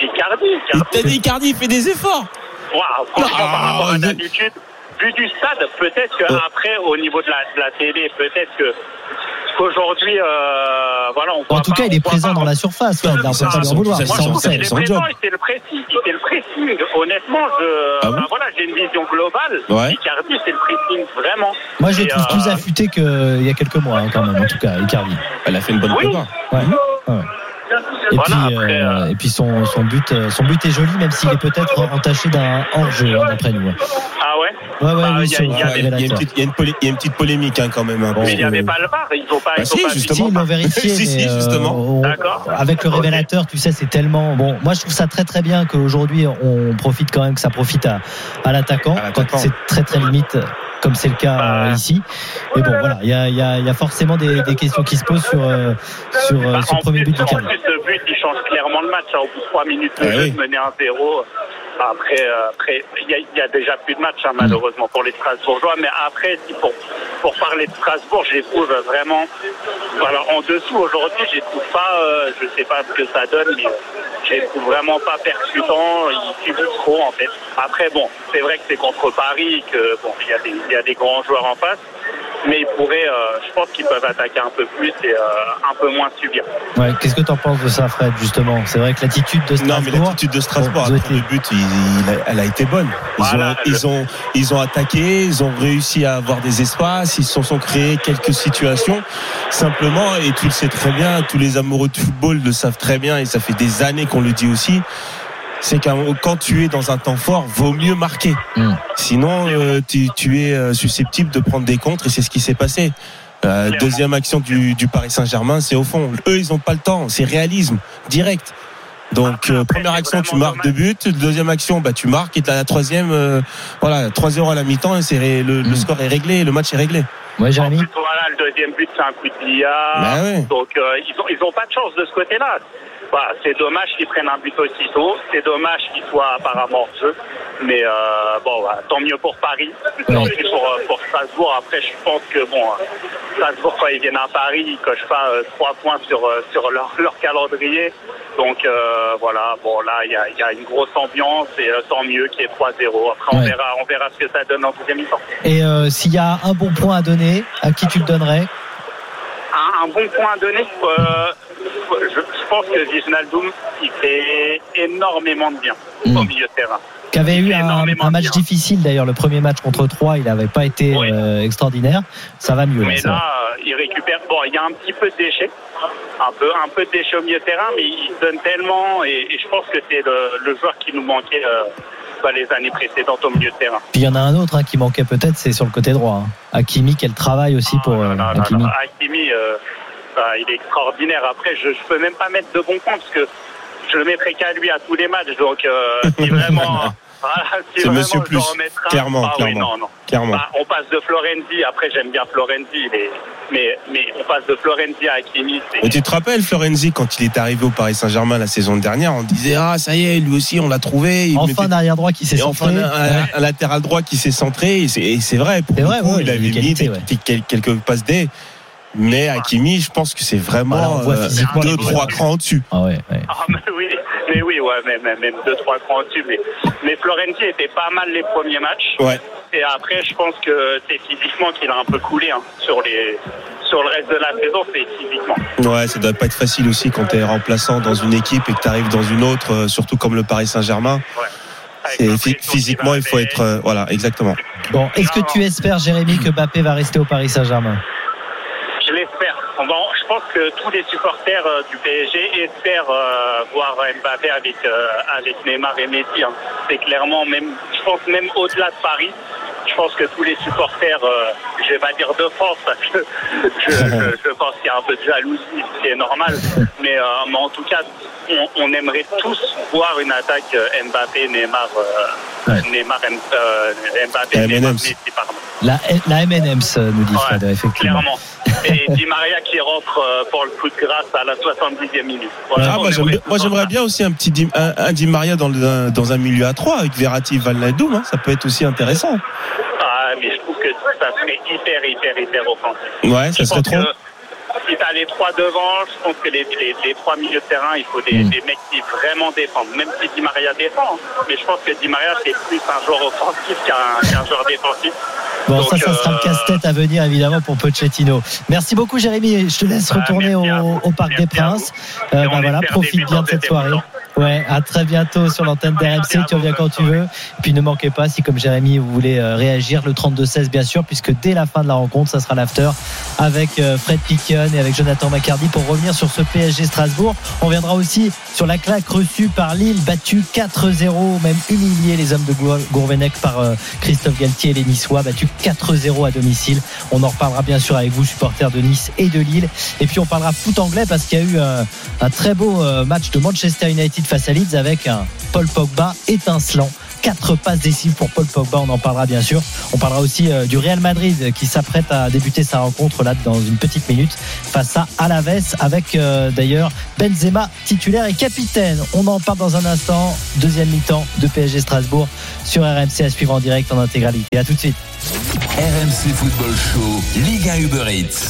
Icardi, Icardi. t'a dit Icardi, il fait des efforts. Waouh, franchement, Non, par rapport à d'habitude, vu du stade, peut-être qu'après, au niveau de la, de la télé, peut-être que qu'aujourd'hui, euh, voilà, on en tout pas- cas, il est présent pas- dans la surface. Ouais, là, on peut ça, pas lui ça, en vouloir. ça, Ça, Moi, je on trouve sait. qu'il est son présent, job. il fait le pressing, il fait le pressing. Honnêtement, je, Ah voilà, j'ai une vision globale. Ouais. Icardi, c'est le pressing, vraiment. Moi, je le trouve euh, plus affûté qu'il y a quelques mois, hein, quand même, en tout cas, Icardi. Elle a fait une bonne Oui. prépa. Ouais. Ouais. Et Voilà, puis, après, euh, euh, et puis son, son but, euh, son but est joli, même s'il est peut-être entaché d'un hors-jeu, hein, d'après nous. Ouais, Ah ouais ouais, ouais, Bah, oui, il y il y Il y, il y a une polé- il y a une petite polémique hein, quand même. hein, Mais il n'y avait pas le VAR, ils n'ont pas, Bah ils ont si, pas justement. Si, ils l'ont vérifié, Si, si, euh, justement. on- D'accord. avec le révélateur, tu sais, c'est tellement bon. Moi, je trouve ça très très bien qu'aujourd'hui on profite quand même que ça profite à, à l'attaquant quand l'attaquant. c'est très très limite, comme c'est le cas Bah. euh, ici. Mais bon, voilà, il y a, y a- y a forcément des, des questions qui se posent sur euh, sur euh, Bah, ce premier but en d'Icardi. plus, ce but, il change clairement le match. hein. Au bout de 3 minutes de Ah jeu, oui. de mener 1-0. Après, euh, après, il y, a- il y a déjà plus de match, hein, malheureusement, pour les Strasbourgeois. Mais après, si pour, pour parler de Strasbourg, je les trouve vraiment, voilà, en dessous aujourd'hui. Je les trouve pas, euh, je sais pas ce que ça donne, mais je les trouve vraiment pas percutants. Ils subissent trop, en fait. Après, bon, c'est vrai que c'est contre Paris, que bon, il y a des, il y a des grands joueurs en face. Mais ils pourraient, euh, je pense qu'ils peuvent attaquer un peu plus et euh, un peu moins subir. Ouais, Qu'est-ce que tu en penses de ça, Fred, justement? C'est vrai que l'attitude de Non, mais Strasbourg. l'attitude de Strasbourg Bon, après le but, il- il a- elle a été bonne. Ils, Voilà, ont, ils, ont, ils ont attaqué, ils ont réussi à avoir des espaces, ils se sont créés quelques situations. Simplement, et tu le sais très bien, tous les amoureux de football le savent très bien, et ça fait des années qu'on le dit aussi, c'est qu'à- quand tu es dans un temps fort, vaut mieux marquer. Mm. Sinon, euh, tu, tu es euh, susceptible de prendre des contres, et c'est ce qui s'est passé. Euh, deuxième action du, du Paris Saint-Germain, c'est au fond. Eux, ils n'ont pas le temps, c'est réalisme direct. Donc euh, première c'est action, tu marques deux buts. Deuxième action, bah tu marques. Et la troisième, euh, voilà, 3-0 à la mi-temps et c'est ré- le, le Mm. score est réglé, le match est réglé. Ouais, En Jérémy plus, voilà, le deuxième but, c'est un coup de billard. Bah ouais. Donc, euh, ils, ont, ils ont pas de chance de ce côté-là. Voilà, c'est dommage qu'ils prennent un but aussitôt. C'est dommage qu'ils soient apparemment hors jeu. Mais euh, bon, voilà, tant mieux pour Paris. Tant pour, euh, pour Strasbourg. Après, je pense que bon, euh, Strasbourg, quand ils viennent à Paris, ils cochent pas euh, trois points sur, sur leur, leur calendrier. Donc euh, voilà, bon là, il y a, il y a une grosse ambiance et tant mieux qu'il y ait 3-0. Après, on, verra, on verra ce que ça donne en deuxième mi-temps. Et s'il y a un bon point à donner, à qui tu le donnerais? Un, un bon point à donner. Euh, je, pense que Wijnaldum, il fait énormément de bien au milieu de terrain. Qui avait eu un, match difficile d'ailleurs, le premier match contre 3, il n'avait pas été Oui. euh, extraordinaire. Ça va mieux. Mais là, euh, il récupère. Bon, il y a un petit peu de déchets, un peu, un peu de déchets au milieu de terrain, mais il donne tellement. Et, et je pense que c'est le, le joueur qui nous manquait euh, bah, les années précédentes au milieu de terrain. Puis il y en a un autre hein, qui manquait peut-être, c'est sur le côté droit. hein. Hakimi, quel travail aussi pour euh, Ah, non, non, Hakimi. non, Hakimi, il est extraordinaire. Après, je ne peux même pas mettre de bons points parce que je le mettrai qu'à lui à tous les matchs. Donc, euh, si vraiment. voilà, si C'est vraiment Monsieur je Plus, un, clairement, ah oui, clairement. non, non. Clairement. Bah, on passe de Florenzi, après j'aime bien Florenzi, mais, mais on passe de Florenzi à Hakimi. Et tu te rappelles Florenzi quand il est arrivé au Paris Saint-Germain la saison dernière, on disait ah ça y est, lui aussi on l'a trouvé. Il Enfin, mettait- derrière droit qui s'est et enfin centré. un, un- un latéral droit qui s'est centré et c'est- vrai pour vrai, coup, ouais, il avait des mis des, ouais. des- quelques passes D mais Hakimi je pense que c'est vraiment Voilà, on voit euh, deux trois crans au-dessus. Ah ouais, ouais. Ah, mais oui, mais oui, ouais, mais, mais- même deux, trois crans au-dessus. Mais, mais Florenzi était pas mal les premiers matchs. Ouais. Et après, je pense que c'est physiquement qu'il a un peu coulé hein, sur, les, sur le reste de la saison, c'est physiquement. Ouais, ça doit pas être facile aussi quand tu es remplaçant dans une équipe et que tu arrives dans une autre, euh, surtout comme le Paris Saint-Germain. Pression physiquement, il faut être euh, voilà, exactement. Bon, est-ce que tu espères, Jérémy, que Mbappé va rester au Paris Saint-Germain? Je l'espère. Bon, je pense que tous les supporters euh, du PSG espèrent euh, voir Mbappé avec, euh, avec Neymar et Messi. hein. C'est clairement, même, je pense même au-delà de Paris, je pense que tous les supporters, je vais pas dire de France, parce que je, je- je pense qu'il y a un peu de jalousie, ce qui est normal. Mais, mais en tout cas, on, on aimerait tous voir une attaque Mbappé, Neymar, Ouais. Neymar, Mbappé, Neymar. Messi, pardon. La, la M&M's, nous dit Ouais, Fred, effectivement. Clairement. Et Di Maria qui rentre euh, pour le coup de grâce à la 70e minute. Voilà, Ah, moi, j'aimerais bien aussi un petit Di, un, un Di Maria dans, le- dans un milieu à 3 avec Verratti et Valnadoum, hein, ça peut être aussi intéressant. Ah, mais je trouve que ça serait hyper, hyper, hyper offensif. Ouais, ça Je serait trop. que les trois devant, je pense que les, les, les trois milieux de terrain, il faut des, Mm. des mecs qui vraiment défendent. Même si Di Maria défend, mais je pense que Di Maria c'est plus un joueur offensif qu'un joueur défensif. Bon, Donc, ça, ça sera le euh, casse-tête à venir, évidemment, pour Pochettino. Merci beaucoup, Jérémy. Je te laisse Bah, retourner à au, Parc Merci des à Princes. Euh, bah voilà, profite bien en de cette soirée. Ouais, à très bientôt sur l'antenne d'RMC. Tu reviens quand tu veux. Et puis ne manquez pas, si comme Jérémy, vous voulez euh, réagir, le 32-16, bien sûr, puisque dès la fin de la rencontre, ça sera l'after avec euh, Fred Piquion et avec Jonathan McCardy pour revenir sur ce PSG Strasbourg. On viendra aussi sur la claque reçue par Lille, battu 4-0, même humilié les hommes de Gour- Gourvenec par euh, Christophe Galtier et les Niçois, battu 4-0 à domicile. On en reparlera bien sûr avec vous, supporters de Nice et de Lille. Et puis on parlera foot anglais parce qu'il y a eu euh, un très beau euh, match de Manchester United face à Leeds avec un Paul Pogba étincelant. Quatre passes décisives pour Paul Pogba, on en parlera bien sûr. On parlera aussi euh, du Real Madrid qui s'apprête à débuter sa rencontre là dans une petite minute face à Alaves avec euh, d'ailleurs Benzema titulaire et capitaine. On en parle dans un instant. Deuxième mi-temps de PSG Strasbourg sur RMC à suivre en direct en intégralité. À tout de suite. RMC Football Show, Ligue 1 Uber Eats.